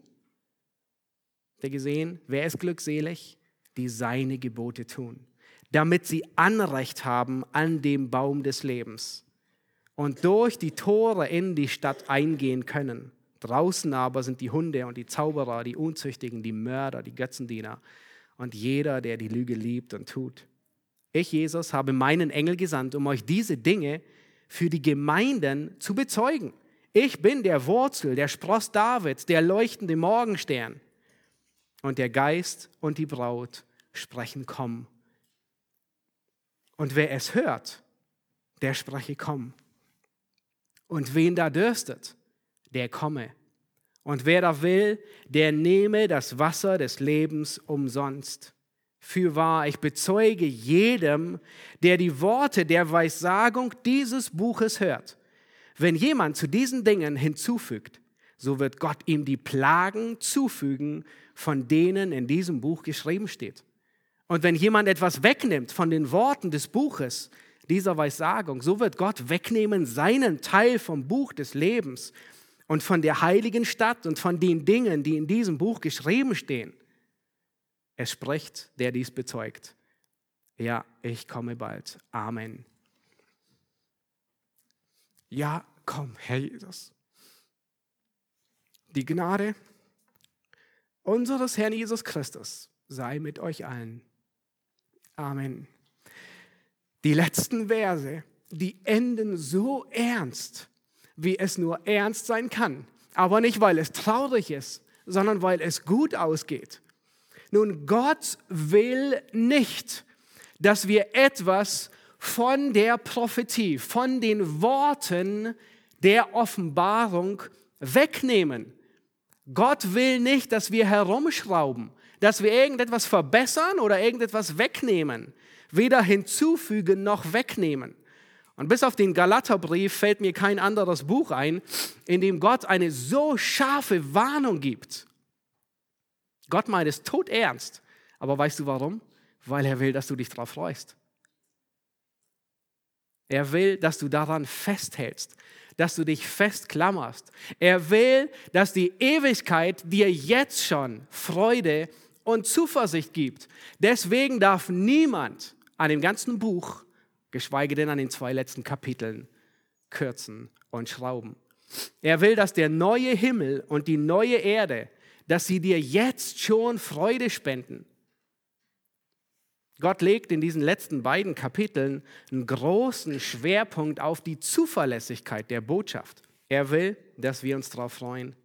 Habt ihr gesehen, wer ist glückselig? Die seine Gebote tun, damit sie Anrecht haben an dem Baum des Lebens und durch die Tore in die Stadt eingehen können. Draußen aber sind die Hunde und die Zauberer, die Unzüchtigen, die Mörder, die Götzendiener und jeder, der die Lüge liebt und tut. Ich, Jesus, habe meinen Engel gesandt, um euch diese Dinge für die Gemeinden zu bezeugen. Ich bin der Wurzel, der Spross Davids, der leuchtende Morgenstern. Und der Geist und die Braut sprechen, komm. Und wer es hört, der spreche, komm. Und wen da dürstet, der komme. Und wer da will, der nehme das Wasser des Lebens umsonst. Fürwahr, ich bezeuge jedem, der die Worte der Weissagung dieses Buches hört. Wenn jemand zu diesen Dingen hinzufügt, so wird Gott ihm die Plagen zufügen, von denen in diesem Buch geschrieben steht. Und wenn jemand etwas wegnimmt von den Worten des Buches, dieser Weissagung, so wird Gott wegnehmen seinen Teil vom Buch des Lebens und von der heiligen Stadt und von den Dingen, die in diesem Buch geschrieben stehen. Es spricht, der dies bezeugt. Ja, ich komme bald. Amen. Ja, komm, Herr Jesus. Die Gnade unseres Herrn Jesus Christus sei mit euch allen. Amen. Die letzten Verse, die enden so ernst, wie es nur ernst sein kann. Aber nicht, weil es traurig ist, sondern weil es gut ausgeht. Nun, Gott will nicht, dass wir etwas von der Prophetie, von den Worten der Offenbarung wegnehmen. Gott will nicht, dass wir herumschrauben, dass wir irgendetwas verbessern oder irgendetwas wegnehmen, weder hinzufügen noch wegnehmen. Und bis auf den Galaterbrief fällt mir kein anderes Buch ein, in dem Gott eine so scharfe Warnung gibt Gott meint es tot ernst. Aber weißt du warum? Weil er will, dass du dich darauf freust. Er will, dass du daran festhältst, dass du dich festklammerst. Er will, dass die Ewigkeit dir jetzt schon Freude und Zuversicht gibt. Deswegen darf niemand an dem ganzen Buch, geschweige denn an den zwei letzten Kapiteln, kürzen und schrauben. Er will, dass der neue Himmel und die neue Erde dass sie dir jetzt schon Freude spenden. Gott legt in diesen letzten beiden Kapiteln einen großen Schwerpunkt auf die Zuverlässigkeit der Botschaft. Er will, dass wir uns darauf freuen.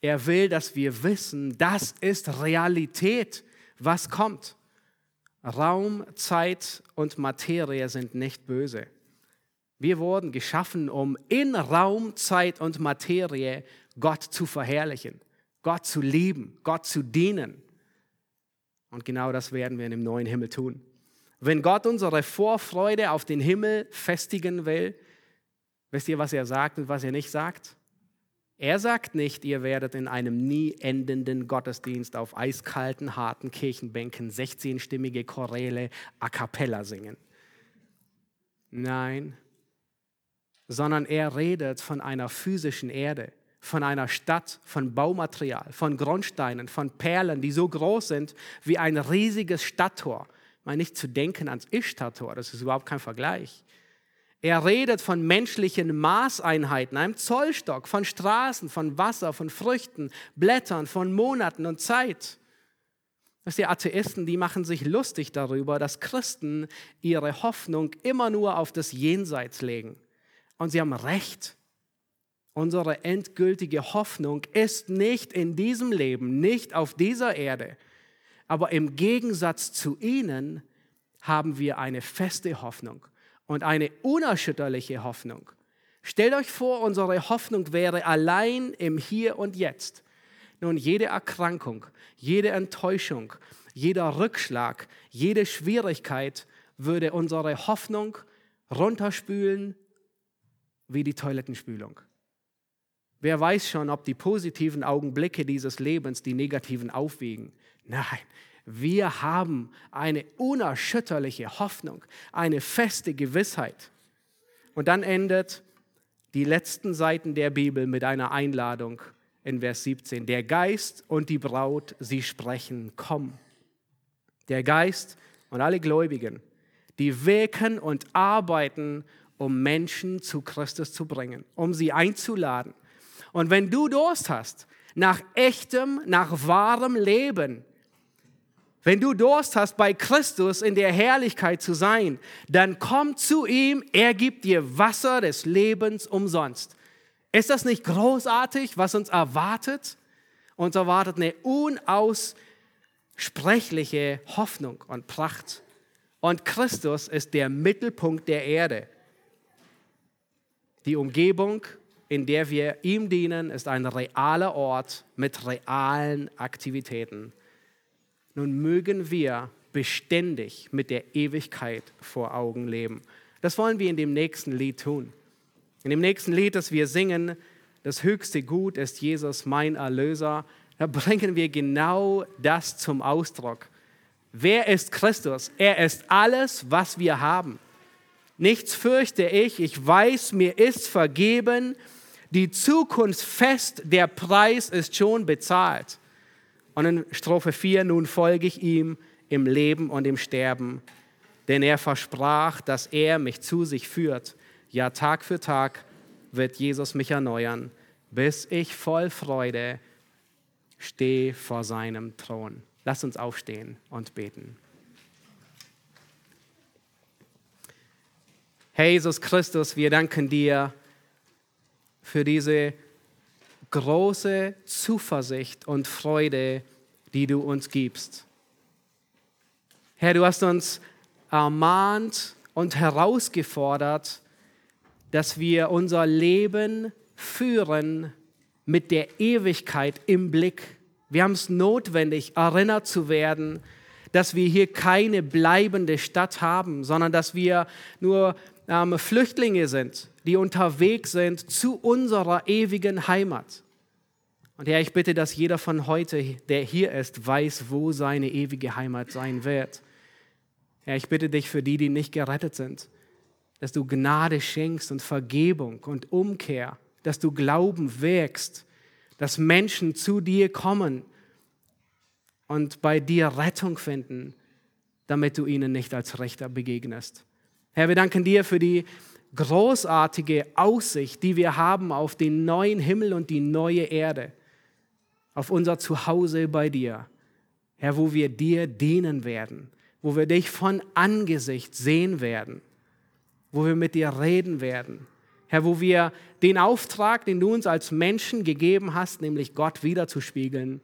Er will, dass wir wissen, das ist Realität, was kommt. Raum, Zeit und Materie sind nicht böse. Wir wurden geschaffen, um in Raum, Zeit und Materie Gott zu verherrlichen, Gott zu lieben, Gott zu dienen. Und genau das werden wir in dem neuen Himmel tun. Wenn Gott unsere Vorfreude auf den Himmel festigen will, wisst ihr, was er sagt und was er nicht sagt? Er sagt nicht, ihr werdet in einem nie endenden Gottesdienst auf eiskalten, harten Kirchenbänken 16-stimmige Choräle a cappella singen. Nein, sondern er redet von einer physischen Erde, von einer Stadt, von Baumaterial, von Grundsteinen, von Perlen, die so groß sind wie ein riesiges Stadttor. Mal nicht zu denken ans Ishtar-Tor, das ist überhaupt kein Vergleich. Er redet von menschlichen Maßeinheiten, einem Zollstock, von Straßen, von Wasser, von Früchten, Blättern, von Monaten und Zeit. Das die Atheisten, die machen sich lustig darüber, dass Christen ihre Hoffnung immer nur auf das Jenseits legen. Und sie haben recht. Unsere endgültige Hoffnung ist nicht in diesem Leben, nicht auf dieser Erde. Aber im Gegensatz zu ihnen haben wir eine feste Hoffnung und eine unerschütterliche Hoffnung. Stellt euch vor, unsere Hoffnung wäre allein im Hier und Jetzt. Nun, jede Erkrankung, jede Enttäuschung, jeder Rückschlag, jede Schwierigkeit würde unsere Hoffnung runterspülen wie die Toilettenspülung. Wer weiß schon, ob die positiven Augenblicke dieses Lebens die negativen aufwiegen? Nein, wir haben eine unerschütterliche Hoffnung, eine feste Gewissheit. Und dann endet die letzten Seiten der Bibel mit einer Einladung in Vers 17. Der Geist und die Braut, sie sprechen, komm. Der Geist und alle Gläubigen, die wirken und arbeiten, um Menschen zu Christus zu bringen, um sie einzuladen, und wenn du Durst hast nach echtem, nach wahrem Leben, wenn du Durst hast, bei Christus in der Herrlichkeit zu sein, dann komm zu ihm, er gibt dir Wasser des Lebens umsonst. Ist das nicht großartig, was uns erwartet? Uns erwartet eine unaussprechliche Hoffnung und Pracht. Und Christus ist der Mittelpunkt der Erde. Die Umgebung in der wir ihm dienen, ist ein realer Ort mit realen Aktivitäten. Nun mögen wir beständig mit der Ewigkeit vor Augen leben. Das wollen wir in dem nächsten Lied tun. In dem nächsten Lied, das wir singen, das höchste Gut ist Jesus, mein Erlöser, da bringen wir genau das zum Ausdruck. Wer ist Christus? Er ist alles, was wir haben. Nichts fürchte ich, ich weiß, mir ist vergeben, die Zukunft fest, der Preis ist schon bezahlt. Und in Strophe 4, nun folge ich ihm im Leben und im Sterben, denn er versprach, dass er mich zu sich führt. Ja, Tag für Tag wird Jesus mich erneuern, bis ich voll Freude stehe vor seinem Thron. Lass uns aufstehen und beten. Herr Jesus Christus, wir danken dir für diese große Zuversicht und Freude, die du uns gibst. Herr, du hast uns ermahnt und herausgefordert, dass wir unser Leben führen mit der Ewigkeit im Blick. Wir haben es notwendig, erinnert zu werden, dass wir hier keine bleibende Stadt haben, sondern dass wir nur ähm, Flüchtlinge sind, die unterwegs sind zu unserer ewigen Heimat. Und Herr, ich bitte, dass jeder von heute, der hier ist, weiß, wo seine ewige Heimat sein wird. Herr, ich bitte dich für die, die nicht gerettet sind, dass du Gnade schenkst und Vergebung und Umkehr, dass du Glauben wirkst, dass Menschen zu dir kommen und bei dir Rettung finden, damit du ihnen nicht als Richter begegnest. Herr, wir danken dir für die großartige Aussicht, die wir haben auf den neuen Himmel und die neue Erde, auf unser Zuhause bei dir. Herr, wo wir dir dienen werden, wo wir dich von Angesicht sehen werden, wo wir mit dir reden werden. Herr, wo wir den Auftrag, den du uns als Menschen gegeben hast, nämlich Gott wiederzuspiegeln,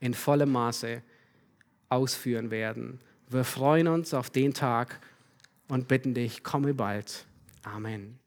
in vollem Maße ausführen werden. Wir freuen uns auf den Tag und bitten dich, komme bald. Amen.